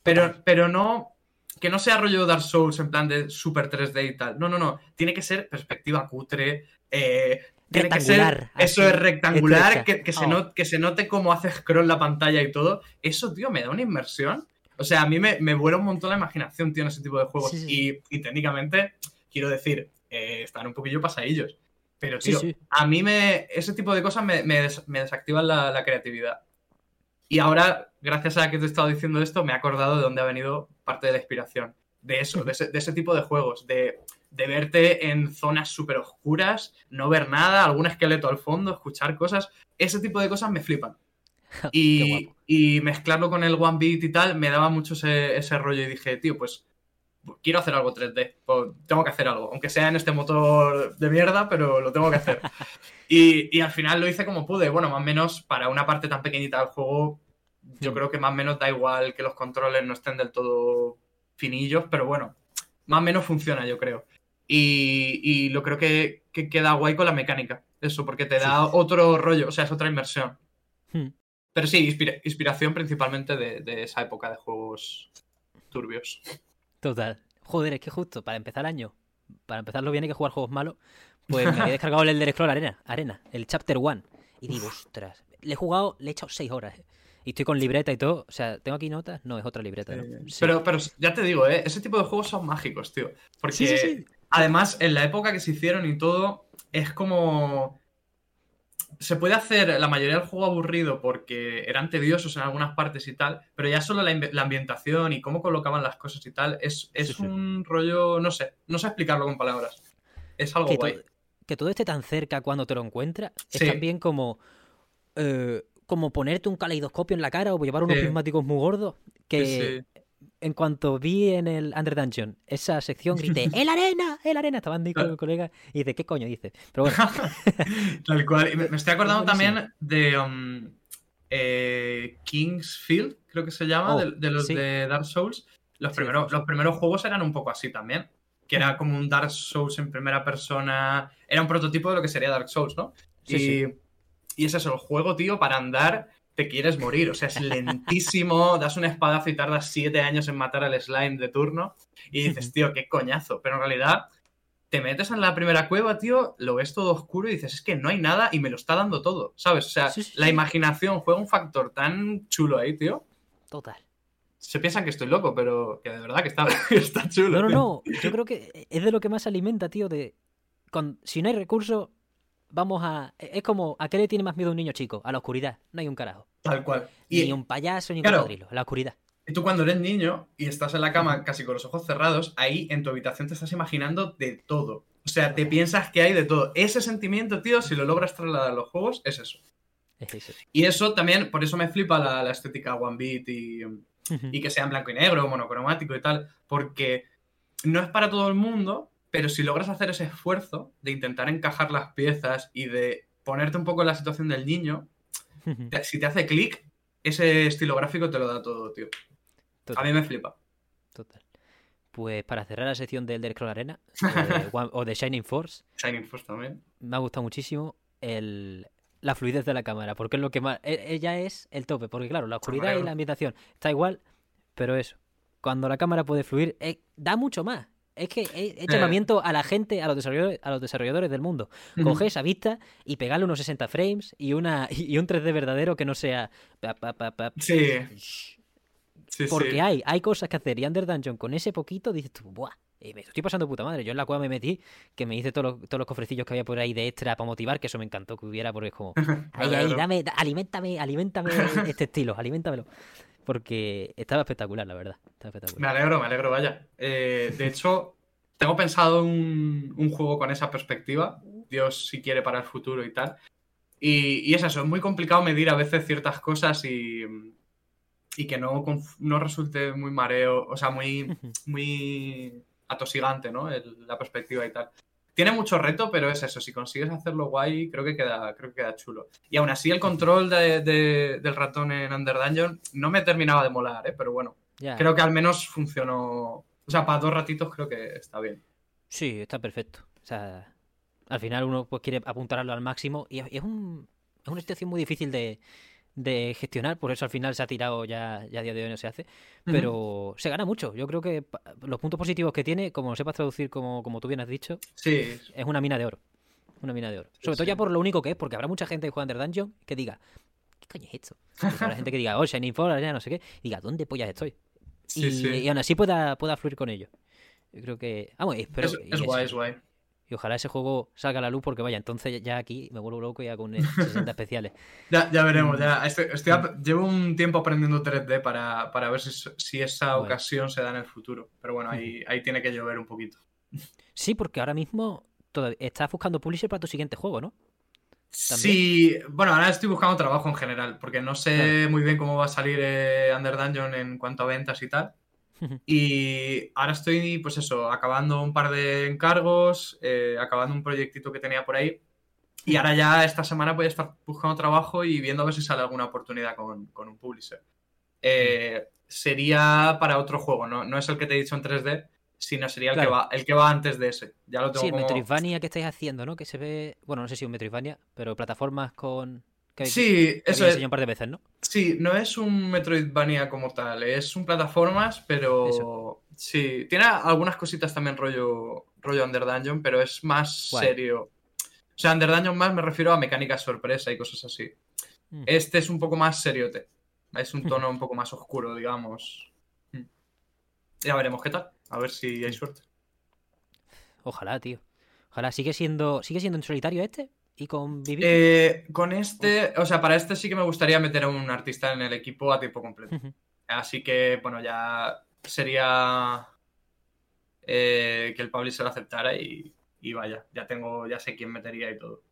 Pero, pero no, que no sea rollo Dark Souls en plan de super 3D y tal. No, no, no. Tiene que ser perspectiva cutre. eh, tiene que ser, Rectangular, eso así, es rectangular, que, que se Oh. no- que se note cómo hace scroll la pantalla y todo. Eso, tío, me da una inmersión. O sea, a mí me, me vuela un montón la imaginación, tío, en ese tipo de juegos. Sí, sí. Y, y técnicamente, quiero decir, eh, están un poquillo pasadillos. Pero, Sí, tío, sí. a mí me, ese tipo de cosas me, me des- me desactivan la, la creatividad. Y ahora, gracias a que te he estado diciendo esto, me he acordado de dónde ha venido parte de la inspiración. De eso, de ese, de ese tipo de juegos, de, de verte en zonas súper oscuras, no ver nada, algún esqueleto al fondo, escuchar cosas. Ese tipo de cosas me flipan. Y, y mezclarlo con el One Beat y tal, me daba mucho ese, ese rollo y dije, tío, pues quiero hacer algo 3D, pues, tengo que hacer algo, aunque sea en este motor de mierda, pero lo tengo que hacer. y, y al final lo hice como pude, bueno, más o menos para una parte tan pequeñita del juego, yo Mm. creo que más o menos da igual que los controles no estén del todo finillos, pero bueno, más o menos funciona, yo creo. Y, y lo creo que, que queda guay con la mecánica, eso, porque te da otro rollo, o sea, es otra inmersión. Hmm. Pero sí, inspira- inspiración principalmente de, de esa época de juegos turbios. Total. Joder, es que justo para empezar el año, para empezarlo bien hay que jugar juegos malos, pues me había descargado el Elder Scroll Arena, Arena, el Chapter 1. Y digo, ostras, le he jugado, le he echado 6 horas. eh. Y estoy con libreta y todo. O sea, ¿tengo aquí notas? No, es otra libreta. ¿no? Sí. Pero, pero ya te digo, ¿eh? ese tipo de juegos son mágicos, tío. Porque sí. además, en la época que se hicieron y todo, es como. Se puede hacer la mayoría del juego aburrido porque eran tediosos en algunas partes y tal, pero ya solo la, ambi- la ambientación y cómo colocaban las cosas y tal, es, es Sí, sí. un rollo, no sé, no sé explicarlo con palabras. Es algo que, guay. to- que todo esté tan cerca cuando te lo encuentras es Sí. también como eh, como ponerte un caleidoscopio en la cara o llevar unos prismáticos muy gordos que. En cuanto vi en el Under Dungeon esa sección grité ¡El arena! ¡El arena! Estaban ahí con el colega y dice ¿qué coño dice? Pero bueno, Tal cual. Me, me estoy acordando Es también de. um, eh, Kingsfield, creo que se llama, Oh, de, de los sí. de Dark Souls. Los, Sí, primeros, los primeros juegos eran un poco así también. Que era como un Dark Souls en primera persona. Era un prototipo de lo que sería Dark Souls, ¿no? Sí, y, sí. y es eso, el juego, tío, para andar te quieres morir. O sea, es lentísimo, das un espadazo y tardas siete años en matar al slime de turno. Y dices, tío, qué coñazo. Pero en realidad, te metes en la primera cueva, tío, lo ves todo oscuro y dices, es que no hay nada y me lo está dando todo, ¿sabes? O sea, Sí, sí, la sí. imaginación juega un factor tan chulo ahí, tío. Total. Se piensan que estoy loco, pero que de verdad que está, está chulo. No, no, tío. no. Yo creo que es de lo que más alimenta, tío, de... Con... Si no hay recursos, vamos a... Es como, ¿a qué le tiene más miedo un niño chico? A la oscuridad. No hay un carajo. Tal cual. Ni un payaso, ni un cocodrilo. La oscuridad. y tú cuando eres niño y estás en la cama casi con los ojos cerrados, ahí en tu habitación te estás imaginando de todo. O sea, te piensas que hay de todo. Ese sentimiento, tío, si lo logras trasladar a los juegos, es eso. Es eso. Y eso también, por eso me flipa la, la estética One Beat y, y que sea en blanco y negro, monocromático y tal, porque no es para todo el mundo, pero si logras hacer ese esfuerzo de intentar encajar las piezas y de ponerte un poco en la situación del niño, te- si te hace clic, ese estilo gráfico te lo da todo, tío. A mí me flipa. Total. Pues para cerrar la sección del Elder Scroll Arena o de, One- o de Shining Force, Shining Force también. me ha gustado muchísimo el, la fluidez de la cámara, porque es lo que más... e- Ella es el tope, porque claro, la oscuridad y la ambientación está igual, pero eso, cuando la cámara puede fluir, eh, da mucho más. Es que es, es Eh. llamamiento a la gente, a los desarrolladores, a los desarrolladores del mundo. Coge esa vista y pegarle unos 60 frames y una y un 3D verdadero que no sea... pa, pa, pa, pa, Sí, sí, porque sí. hay, hay cosas que hacer y Under Dungeon con ese poquito dices tú, ¡buah! eh, me estoy pasando puta madre. Yo en la cueva me metí, que me hice todos los, todos los cofrecillos que había por ahí de extra para motivar, que eso me encantó que hubiera, porque es como, ahí, ahí, dame, da- aliméntame, aliméntame este estilo, aliméntamelo. Porque estaba espectacular, la verdad. Estaba Me espectacular. alegro, me alegro, vaya. Eh, de hecho, tengo pensado un, un juego con esa perspectiva. Dios si quiere para el futuro y tal. Y, y es eso, es muy complicado medir a veces ciertas cosas y, y que no, no resulte muy mareo, o sea, muy, muy atosigante, ¿no? El- la perspectiva y tal. Tiene mucho reto, pero es eso, si consigues hacerlo guay, creo que queda, creo que queda chulo. Y aún así el control de- de- del ratón en Under Dungeon no me terminaba de molar, ¿eh? Pero bueno, creo que al menos funcionó. O sea, para dos ratitos creo que está bien. Sí, está perfecto. O sea, al final uno pues quiere apuntarlo al máximo y es, y es un, es una situación muy difícil de, de gestionar, por eso al final se ha tirado ya, ya a día de hoy no se hace, pero se gana mucho. Yo creo que los puntos positivos que tiene, como lo sepas traducir como, como tú bien has dicho, Sí, es una mina de oro. Una mina de oro. Sobre todo sí. ya por lo único que es, porque habrá mucha gente que juega Under Dungeon que diga, ¿qué coño es esto? Habrá gente que diga, oh, Shining Force, ya no sé qué, y diga, ¿dónde pollas estoy? y, aún así pueda, pueda fluir con ello. Yo creo que. Vamos, espero es, es guay, es guay. Y ojalá ese juego salga a la luz porque vaya, entonces ya aquí me vuelvo loco ya con eh, 60 especiales. Ya, ya Mm. veremos. Ya. Estoy- estoy ap- llevo un tiempo aprendiendo 3D para, para ver si, si esa Bueno. ocasión se da en el futuro. Pero bueno, ahí, ahí tiene que llover un poquito. Sí, porque ahora mismo todavía estás buscando publisher para tu siguiente juego, ¿no? Sí, bueno, ahora estoy buscando trabajo en general, porque no sé muy bien cómo va a salir eh, Under Dungeon en cuanto a ventas y tal. Y ahora estoy, pues eso, acabando un par de encargos, eh, acabando un proyectito que tenía por ahí. Y ahora ya esta semana voy a estar buscando trabajo y viendo a ver si sale alguna oportunidad con, con un publisher. Eh, sería para otro juego, ¿no? No es el que te he dicho en 3D, sino sería el, que, va, el que va antes de ese. Ya lo tengo Sí, el como- Metroidvania que estáis haciendo, ¿no? Que se ve. Bueno, no sé si un Metroidvania, pero plataformas con. Que Sí, que eso es. enseñado un par de veces, ¿no? Sí, no es un Metroidvania como tal, es un plataformas, pero Eso. sí, tiene algunas cositas también rollo, rollo Under Dungeon, pero es más Guay. serio. O sea, Under Dungeon más me refiero a mecánicas sorpresa y cosas así. Mm. Este es un poco más seriote, es un tono un poco más oscuro, digamos. Mm. Ya veremos qué tal, a ver si hay suerte. Ojalá, tío. Ojalá. ¿Sigue siendo, ¿Sigue siendo en solitario este? ¿Y con Vivi? Eh, con este, o sea, para este sí que me gustaría meter a un artista en el equipo a tiempo completo. Así que, bueno, ya sería eh, que el publisher lo aceptara y, y vaya, ya tengo, ya sé quién metería y todo.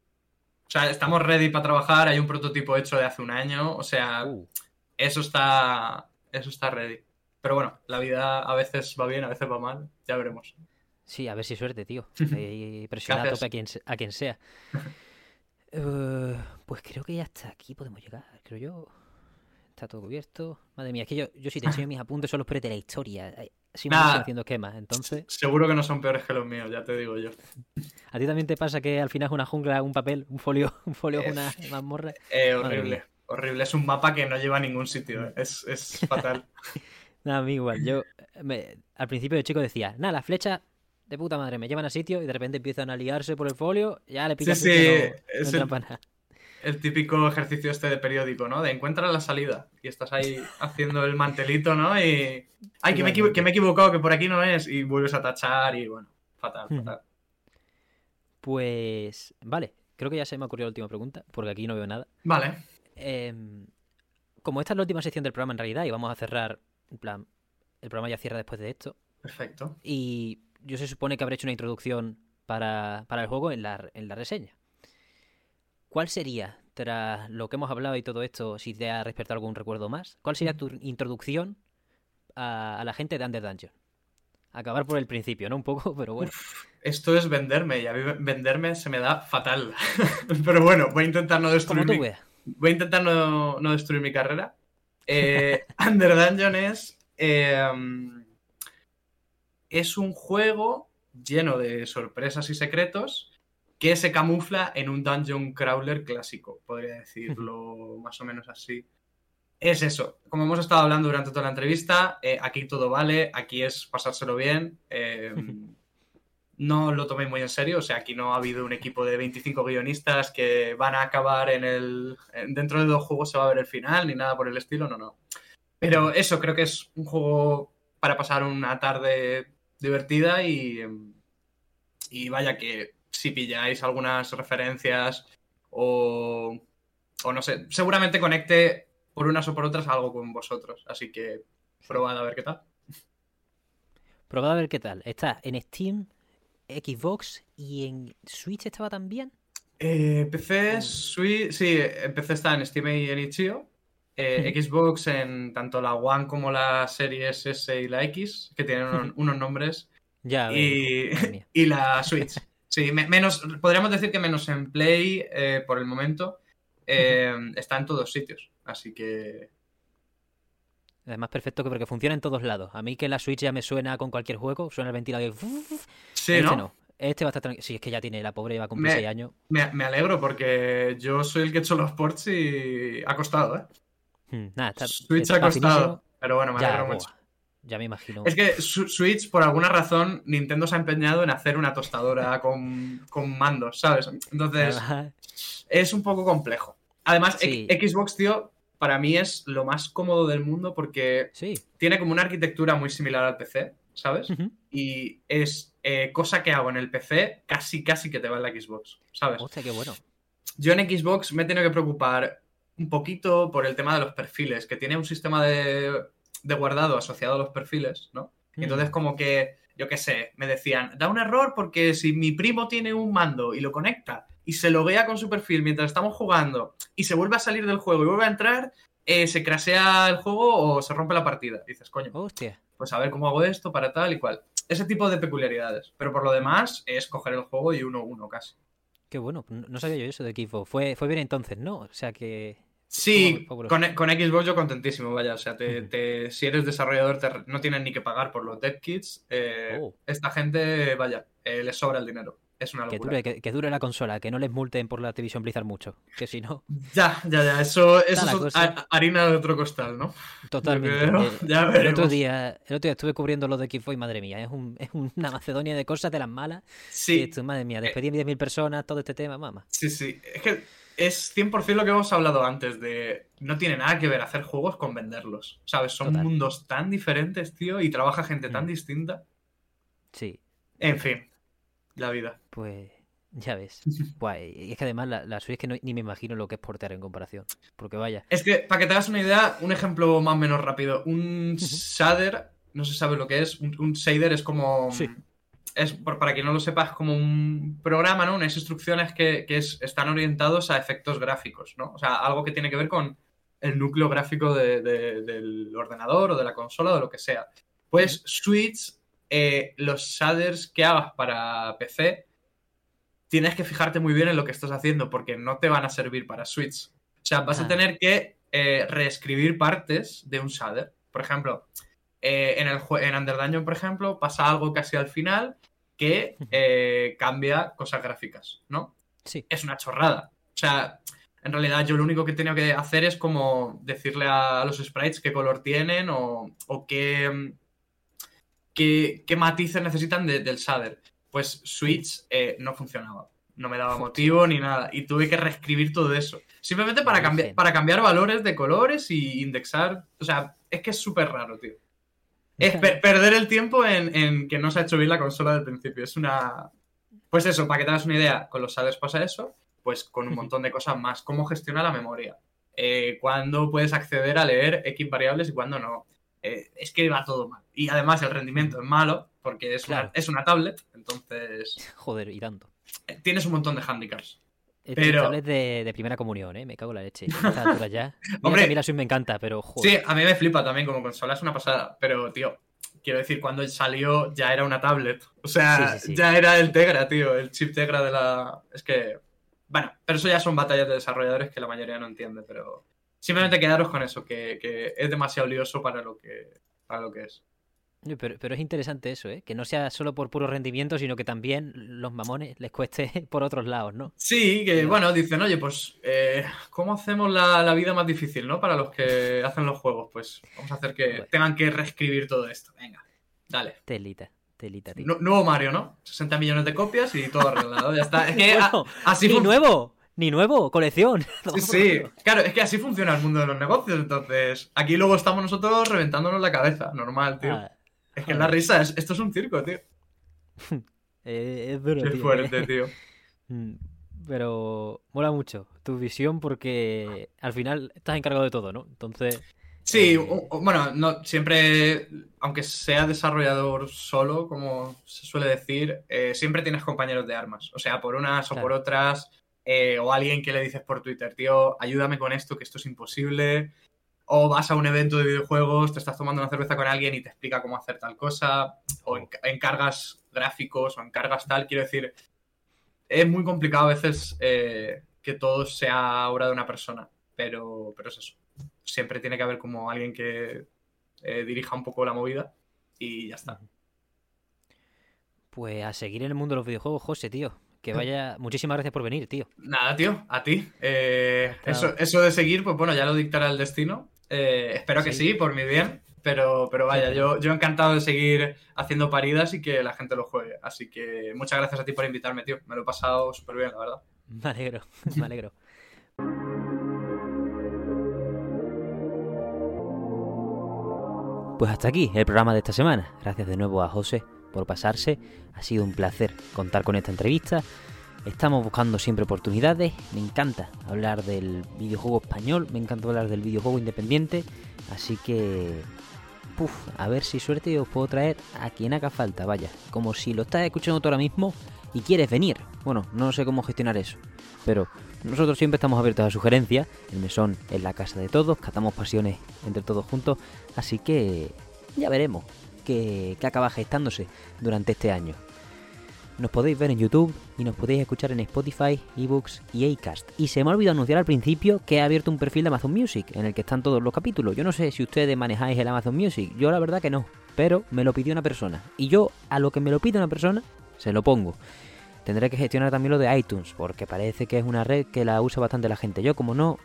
O sea, estamos ready para trabajar, hay un prototipo hecho de hace un año, o sea, Uh, eso está, eso está ready. Pero bueno, la vida a veces va bien, a veces va mal, ya veremos. sí, a ver si suerte, tío. Eh, presiona a tope a quien, a quien sea. Eh, pues creo que ya hasta aquí podemos llegar, creo yo. está todo cubierto. Madre mía, es que yo, yo si te enseño mis apuntes son los peores de la historia. Nah. malísimo haciendo esquemas. Entonces, Seguro que no son peores que los míos, ya te digo yo. ¿a ti también te pasa que al final es una jungla, un papel, un folio, un folio es una mazmorra? Eh, horrible, horrible. Es un mapa que no lleva a ningún sitio. eh. Es, es fatal. Nada, a mí igual. Yo me- al principio de chico decía, nada, las flechas de puta madre me llevan a sitio y de repente empiezan a liarse por el folio, ya le picas sí, y no, no el- nada. El típico ejercicio este de periódico, ¿no? De encuentra la salida. Y estás ahí haciendo el mantelito, ¿no? Y. Ay, que me, que me he equivocado, que por aquí no es. Y vuelves a tachar y bueno, fatal, Hmm. fatal. Pues, vale, creo que ya se me ocurrió la última pregunta, porque aquí no veo nada. Vale. Em, como esta es la última sección del programa en realidad, y vamos a cerrar, en plan, el programa ya cierra después de esto, Perfecto. y yo se supone que habré hecho una introducción para, para el juego en la, en la reseña. ¿Cuál sería, tras lo que hemos hablado y todo esto, si te ha despertado algún recuerdo más, cuál sería tu introducción a, a la gente de Under Dungeon? Acabar por el principio, ¿no? Un poco, pero bueno. Esto es venderme y a mí venderme se me da fatal. Pero bueno, voy a intentar no destruir mi, voy a intentar no, no destruir mi carrera. Eh, Under Dungeon es, eh, es un juego lleno de sorpresas y secretos que se camufla en un dungeon crawler clásico, podría decirlo más o menos así. Es eso, como hemos estado hablando durante toda la entrevista, eh, aquí todo vale, aquí es pasárselo bien. eh, no lo toméis muy en serio, o sea, aquí no ha habido un equipo de 25 guionistas que van a acabar en el... en- dentro de dos juegos se va a ver el final, ni nada por el estilo, no, no. Pero eso, creo que es un juego para pasar una tarde divertida y, y vaya que si pilláis algunas referencias o, o no sé, seguramente conecte por unas o por otras algo con vosotros, así que probad a ver qué tal. Probad a ver qué tal. Está en Steam, Xbox y en Switch estaba también. Eh, PC, Switch, sí, en PC está en Steam y en Itch.io. Eh, Xbox en tanto la One como la Series S y la X, que tienen unos, unos nombres. Ya, Y, la Switch. Sí, me- menos, podríamos decir que menos en Play eh, por el momento. eh, está en todos sitios. Así que. Además, perfecto que porque funciona en todos lados. A mí que la Switch ya me suena con cualquier juego, suena el ventilador. y Sí, este ¿no? no. Este va a estar tranquilo. Sí, es que ya tiene la pobre, va a cumplir Me- 6 años. Me, me alegro porque yo soy el que he hecho los ports y ha costado, ¿eh? Hmm, Nada, está, Switch está ha costado. finísimo. Pero bueno, me Ya, alegro mucho. ya me imagino. Es que Switch, por alguna razón, Nintendo se ha empeñado en hacer una tostadora con, con mandos, ¿sabes? Entonces, es un poco complejo. Además, Sí. Xbox, tío, para mí es lo más cómodo del mundo porque Sí. tiene como una arquitectura muy similar al PC, ¿sabes? Y es eh, cosa que hago en el PC, casi, casi que te va en la Xbox, ¿sabes? Hostia, qué bueno. Yo en Xbox me he tenido que preocupar un poquito por el tema de los perfiles, que tiene un sistema de, de guardado asociado a los perfiles, ¿no? Y entonces Mm. como que, yo qué sé, me decían, da un error porque si mi primo tiene un mando y lo conecta y se loguea con su perfil mientras estamos jugando y se vuelve a salir del juego y vuelve a entrar, eh, se crasea el juego o se rompe la partida. Y dices, coño, Hostia. pues a ver cómo hago esto para tal y cual. Ese tipo de peculiaridades. Pero por lo demás es coger el juego y uno a uno casi. Qué bueno. No sabía yo eso de Xbox. Fue, fue bien entonces, ¿no? O sea que. Sí, con, con Xbox yo contentísimo, vaya. O sea, te- si eres desarrollador te no tienes ni que pagar por los dev kits. eh, Oh. Esta gente, vaya, eh, les sobra el dinero. Es una Que locura. dure, que, que dure la consola, que no les multen por la Activision Blizzard mucho. Que si no, Ya, ya, ya. Eso, eso es harina de otro costal, ¿no? totalmente. creo. Eh, Ya el, otro día, el otro día estuve cubriendo lo de Xbox y madre mía, es, un, es una Macedonia de cosas de las malas. Y Sí, esto, madre mía, despedir 10.000 personas, todo este tema, mamá. sí, sí. Es que es 100% lo que hemos hablado antes de... No tiene nada que ver hacer juegos con venderlos. ¿Sabes? Son Total. mundos tan diferentes, tío, y trabaja gente tan Mm. distinta. Sí, En fin, la vida. pues ya ves. Buah, y es que además la, la Switch que no- ni me imagino lo que es portear en comparación. Porque vaya. Es que, para que te hagas una idea, un ejemplo más o menos rápido. Un shader, no se sabe lo que es. Un, un shader es como. Sí. Es, para quien no lo sepa, es como un programa, ¿no? Unas instrucciones que, que es- están orientados a efectos gráficos, ¿no? O sea, algo que tiene que ver con el núcleo gráfico de- de- del ordenador o de la consola o de lo que sea. Pues Switch, eh, los shaders que hagas para PC, tienes que fijarte muy bien en lo que estás haciendo porque no te van a servir para Switch. O sea, vas Ah. a tener que eh, reescribir partes de un shader. Por ejemplo, eh, en, el en Under Dungeon, por ejemplo, pasa algo casi al final que eh, cambia cosas gráficas, ¿no? Sí. Es una chorrada. O sea, en realidad yo lo único que he tenido que hacer es como decirle a, los sprites qué color tienen o, o qué, qué, qué matices necesitan de- del shader. Pues Switch eh, no funcionaba. No me daba motivo ni nada. Y tuve que reescribir todo eso. Simplemente para, cambiar para cambiar valores de colores y indexar. O sea, es que es súper raro, tío. Es per- perder el tiempo en, en que no se ha hecho bien la consola del principio. Es una. Pues eso, para que te hagas una idea, con los shaders pasa eso, pues con un montón de cosas más. ¿Cómo gestiona la memoria? Eh, ¿Cuándo puedes acceder a leer X variables y cuándo no? Eh, es que va todo mal. Y además el rendimiento es malo, porque es, Claro. una, es una tablet, entonces Joder, y tanto. eh, tienes un montón de handicaps. Este Pero- tablet de, de primera comunión, ¿eh? Me cago en la leche. A estas alturas ya. Mira Hombre. me encanta, pero joder. Sí, a mí me flipa también como consola, es una pasada, pero tío, quiero decir, cuando salió ya era una tablet. O sea, Sí, sí, sí. ya era el Tegra, tío, el chip Tegra de la... Es que... Bueno, pero eso ya son batallas de desarrolladores que la mayoría no entiende, pero simplemente quedaros con eso, que, que es demasiado lioso para lo que, para lo que es. Pero, pero es interesante eso, ¿eh? Que no sea solo por puro rendimiento, sino que también los mamones les cueste por otros lados, ¿no? Sí, que bueno, dicen, oye, pues, eh, ¿cómo hacemos la, la vida más difícil, ¿no? Para los que hacen los juegos, pues vamos a hacer que Bueno. tengan que reescribir todo esto. Venga, dale. Telita, telita, tío. Nu- nuevo Mario, ¿no? 60 millones de copias y todo arreglado, ya está. Es que a- Bueno, así nuevo, ni nuevo, colección. Sí, sí, claro, es que así funciona el mundo de los negocios, entonces aquí luego estamos nosotros reventándonos la cabeza, normal, tío. Ah, es que es la risa, es- esto es un circo, tío. eh, es duro, Qué tío, fuerte, eh. tío. Mm, Pero mola mucho tu visión porque al final estás encargado de todo, ¿no? Entonces, Sí, Eh, bueno, no, siempre, aunque sea desarrollador solo, como se suele decir, eh, siempre tienes compañeros de armas. O sea, por unas o por otras, eh, o alguien que le dices por Twitter, tío, ayúdame con esto, que esto es imposible. O vas a un evento de videojuegos, te estás tomando una cerveza con alguien y te explica cómo hacer tal cosa, o enc- encargas gráficos, o encargas tal. Quiero decir, es muy complicado a veces eh, que todo sea obra de una persona, pero, pero es eso siempre tiene que haber como alguien que eh, dirija un poco la movida y ya está. pues a seguir en el mundo de los videojuegos, José, tío. Que vaya. Muchísimas gracias por venir, tío. Nada, tío, a ti. Eh, Claro. eso, eso de seguir, pues bueno, ya lo dictará el destino. Eh, espero que Sí. sí, por mi bien, pero, pero vaya, Sí. yo, yo encantado de seguir haciendo paridas y que la gente lo juegue. Así que muchas gracias a ti por invitarme, tío. Me lo he pasado súper bien, la verdad. Me alegro, me alegro. Pues hasta aquí el programa de esta semana. Gracias de nuevo a José por pasarse. Ha sido un placer contar con esta entrevista. Estamos buscando siempre oportunidades. Me encanta hablar del videojuego español. Me encanta hablar del videojuego independiente. Así que... Puf, a ver si suerte os puedo traer a quien haga falta, vaya. Como si lo estás escuchando tú ahora mismo y quieres venir. Bueno, no sé cómo gestionar eso. Pero nosotros siempre estamos abiertos a sugerencias. El mesón es la casa de todos, catamos pasiones entre todos juntos. Así que ya veremos qué, qué acaba gestándose durante este año. Nos podéis ver en YouTube y nos podéis escuchar en Spotify, eBooks y Acast. Y se me ha olvidado anunciar al principio que he abierto un perfil de Amazon Music en el que están todos los capítulos. Yo no sé si ustedes manejáis el Amazon Music, yo la verdad que no, pero me lo pidió una persona. Y yo a lo que me lo pide una persona, se lo pongo. Tendré que gestionar también lo de iTunes, porque parece que es una red que la usa bastante la gente. Yo como no,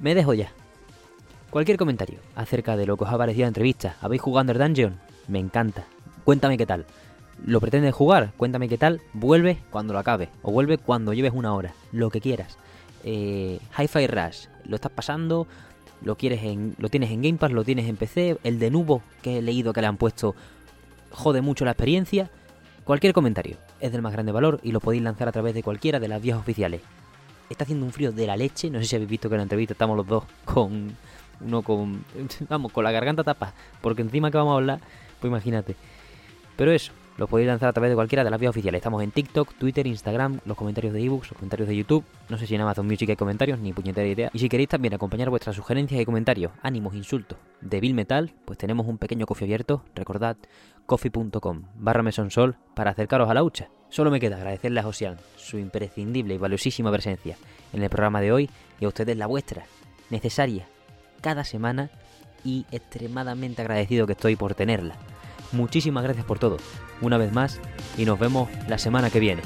me dejo ya. Cualquier comentario acerca de lo que os ha parecido la entrevista. ¿Habéis jugado Under Dungeon? Me encanta. Cuéntame qué tal. ¿Lo pretendes jugar? Cuéntame qué tal. Vuelve cuando lo acabe. O vuelve cuando lleves una hora. Lo que quieras. Eh, Hi-Fi Rush. ¿Lo estás pasando? ¿Lo, quieres en, ¿Lo tienes en Game Pass? ¿Lo tienes en PC? El de Nubo que he leído que le han puesto jode mucho la experiencia. Cualquier comentario es del más grande valor y lo podéis lanzar a través de cualquiera de las vías oficiales. Está haciendo un frío de la leche. No sé si habéis visto que en la entrevista estamos los dos con. Uno con. Vamos, con la garganta tapada. Porque encima que vamos a hablar, imagínate. Pero eso, lo podéis lanzar a través de cualquiera de las vías oficiales. Estamos en TikTok, Twitter, Instagram, los comentarios de ebooks, los comentarios de YouTube. No sé si en Amazon Music hay comentarios, ni puñetera idea. Y si queréis también acompañar vuestras sugerencias y comentarios, ánimos, insultos de Bill Metal, pues tenemos un pequeño coffee abierto. Recordad, coffee.com barra mesonsol para acercaros a la hucha. Solo me queda agradecerle a Josian su imprescindible y valiosísima presencia en el programa de hoy y a ustedes la vuestra, necesaria cada semana y extremadamente agradecido que estoy por tenerla. Muchísimas gracias por todo, una vez más, y nos vemos la semana que viene.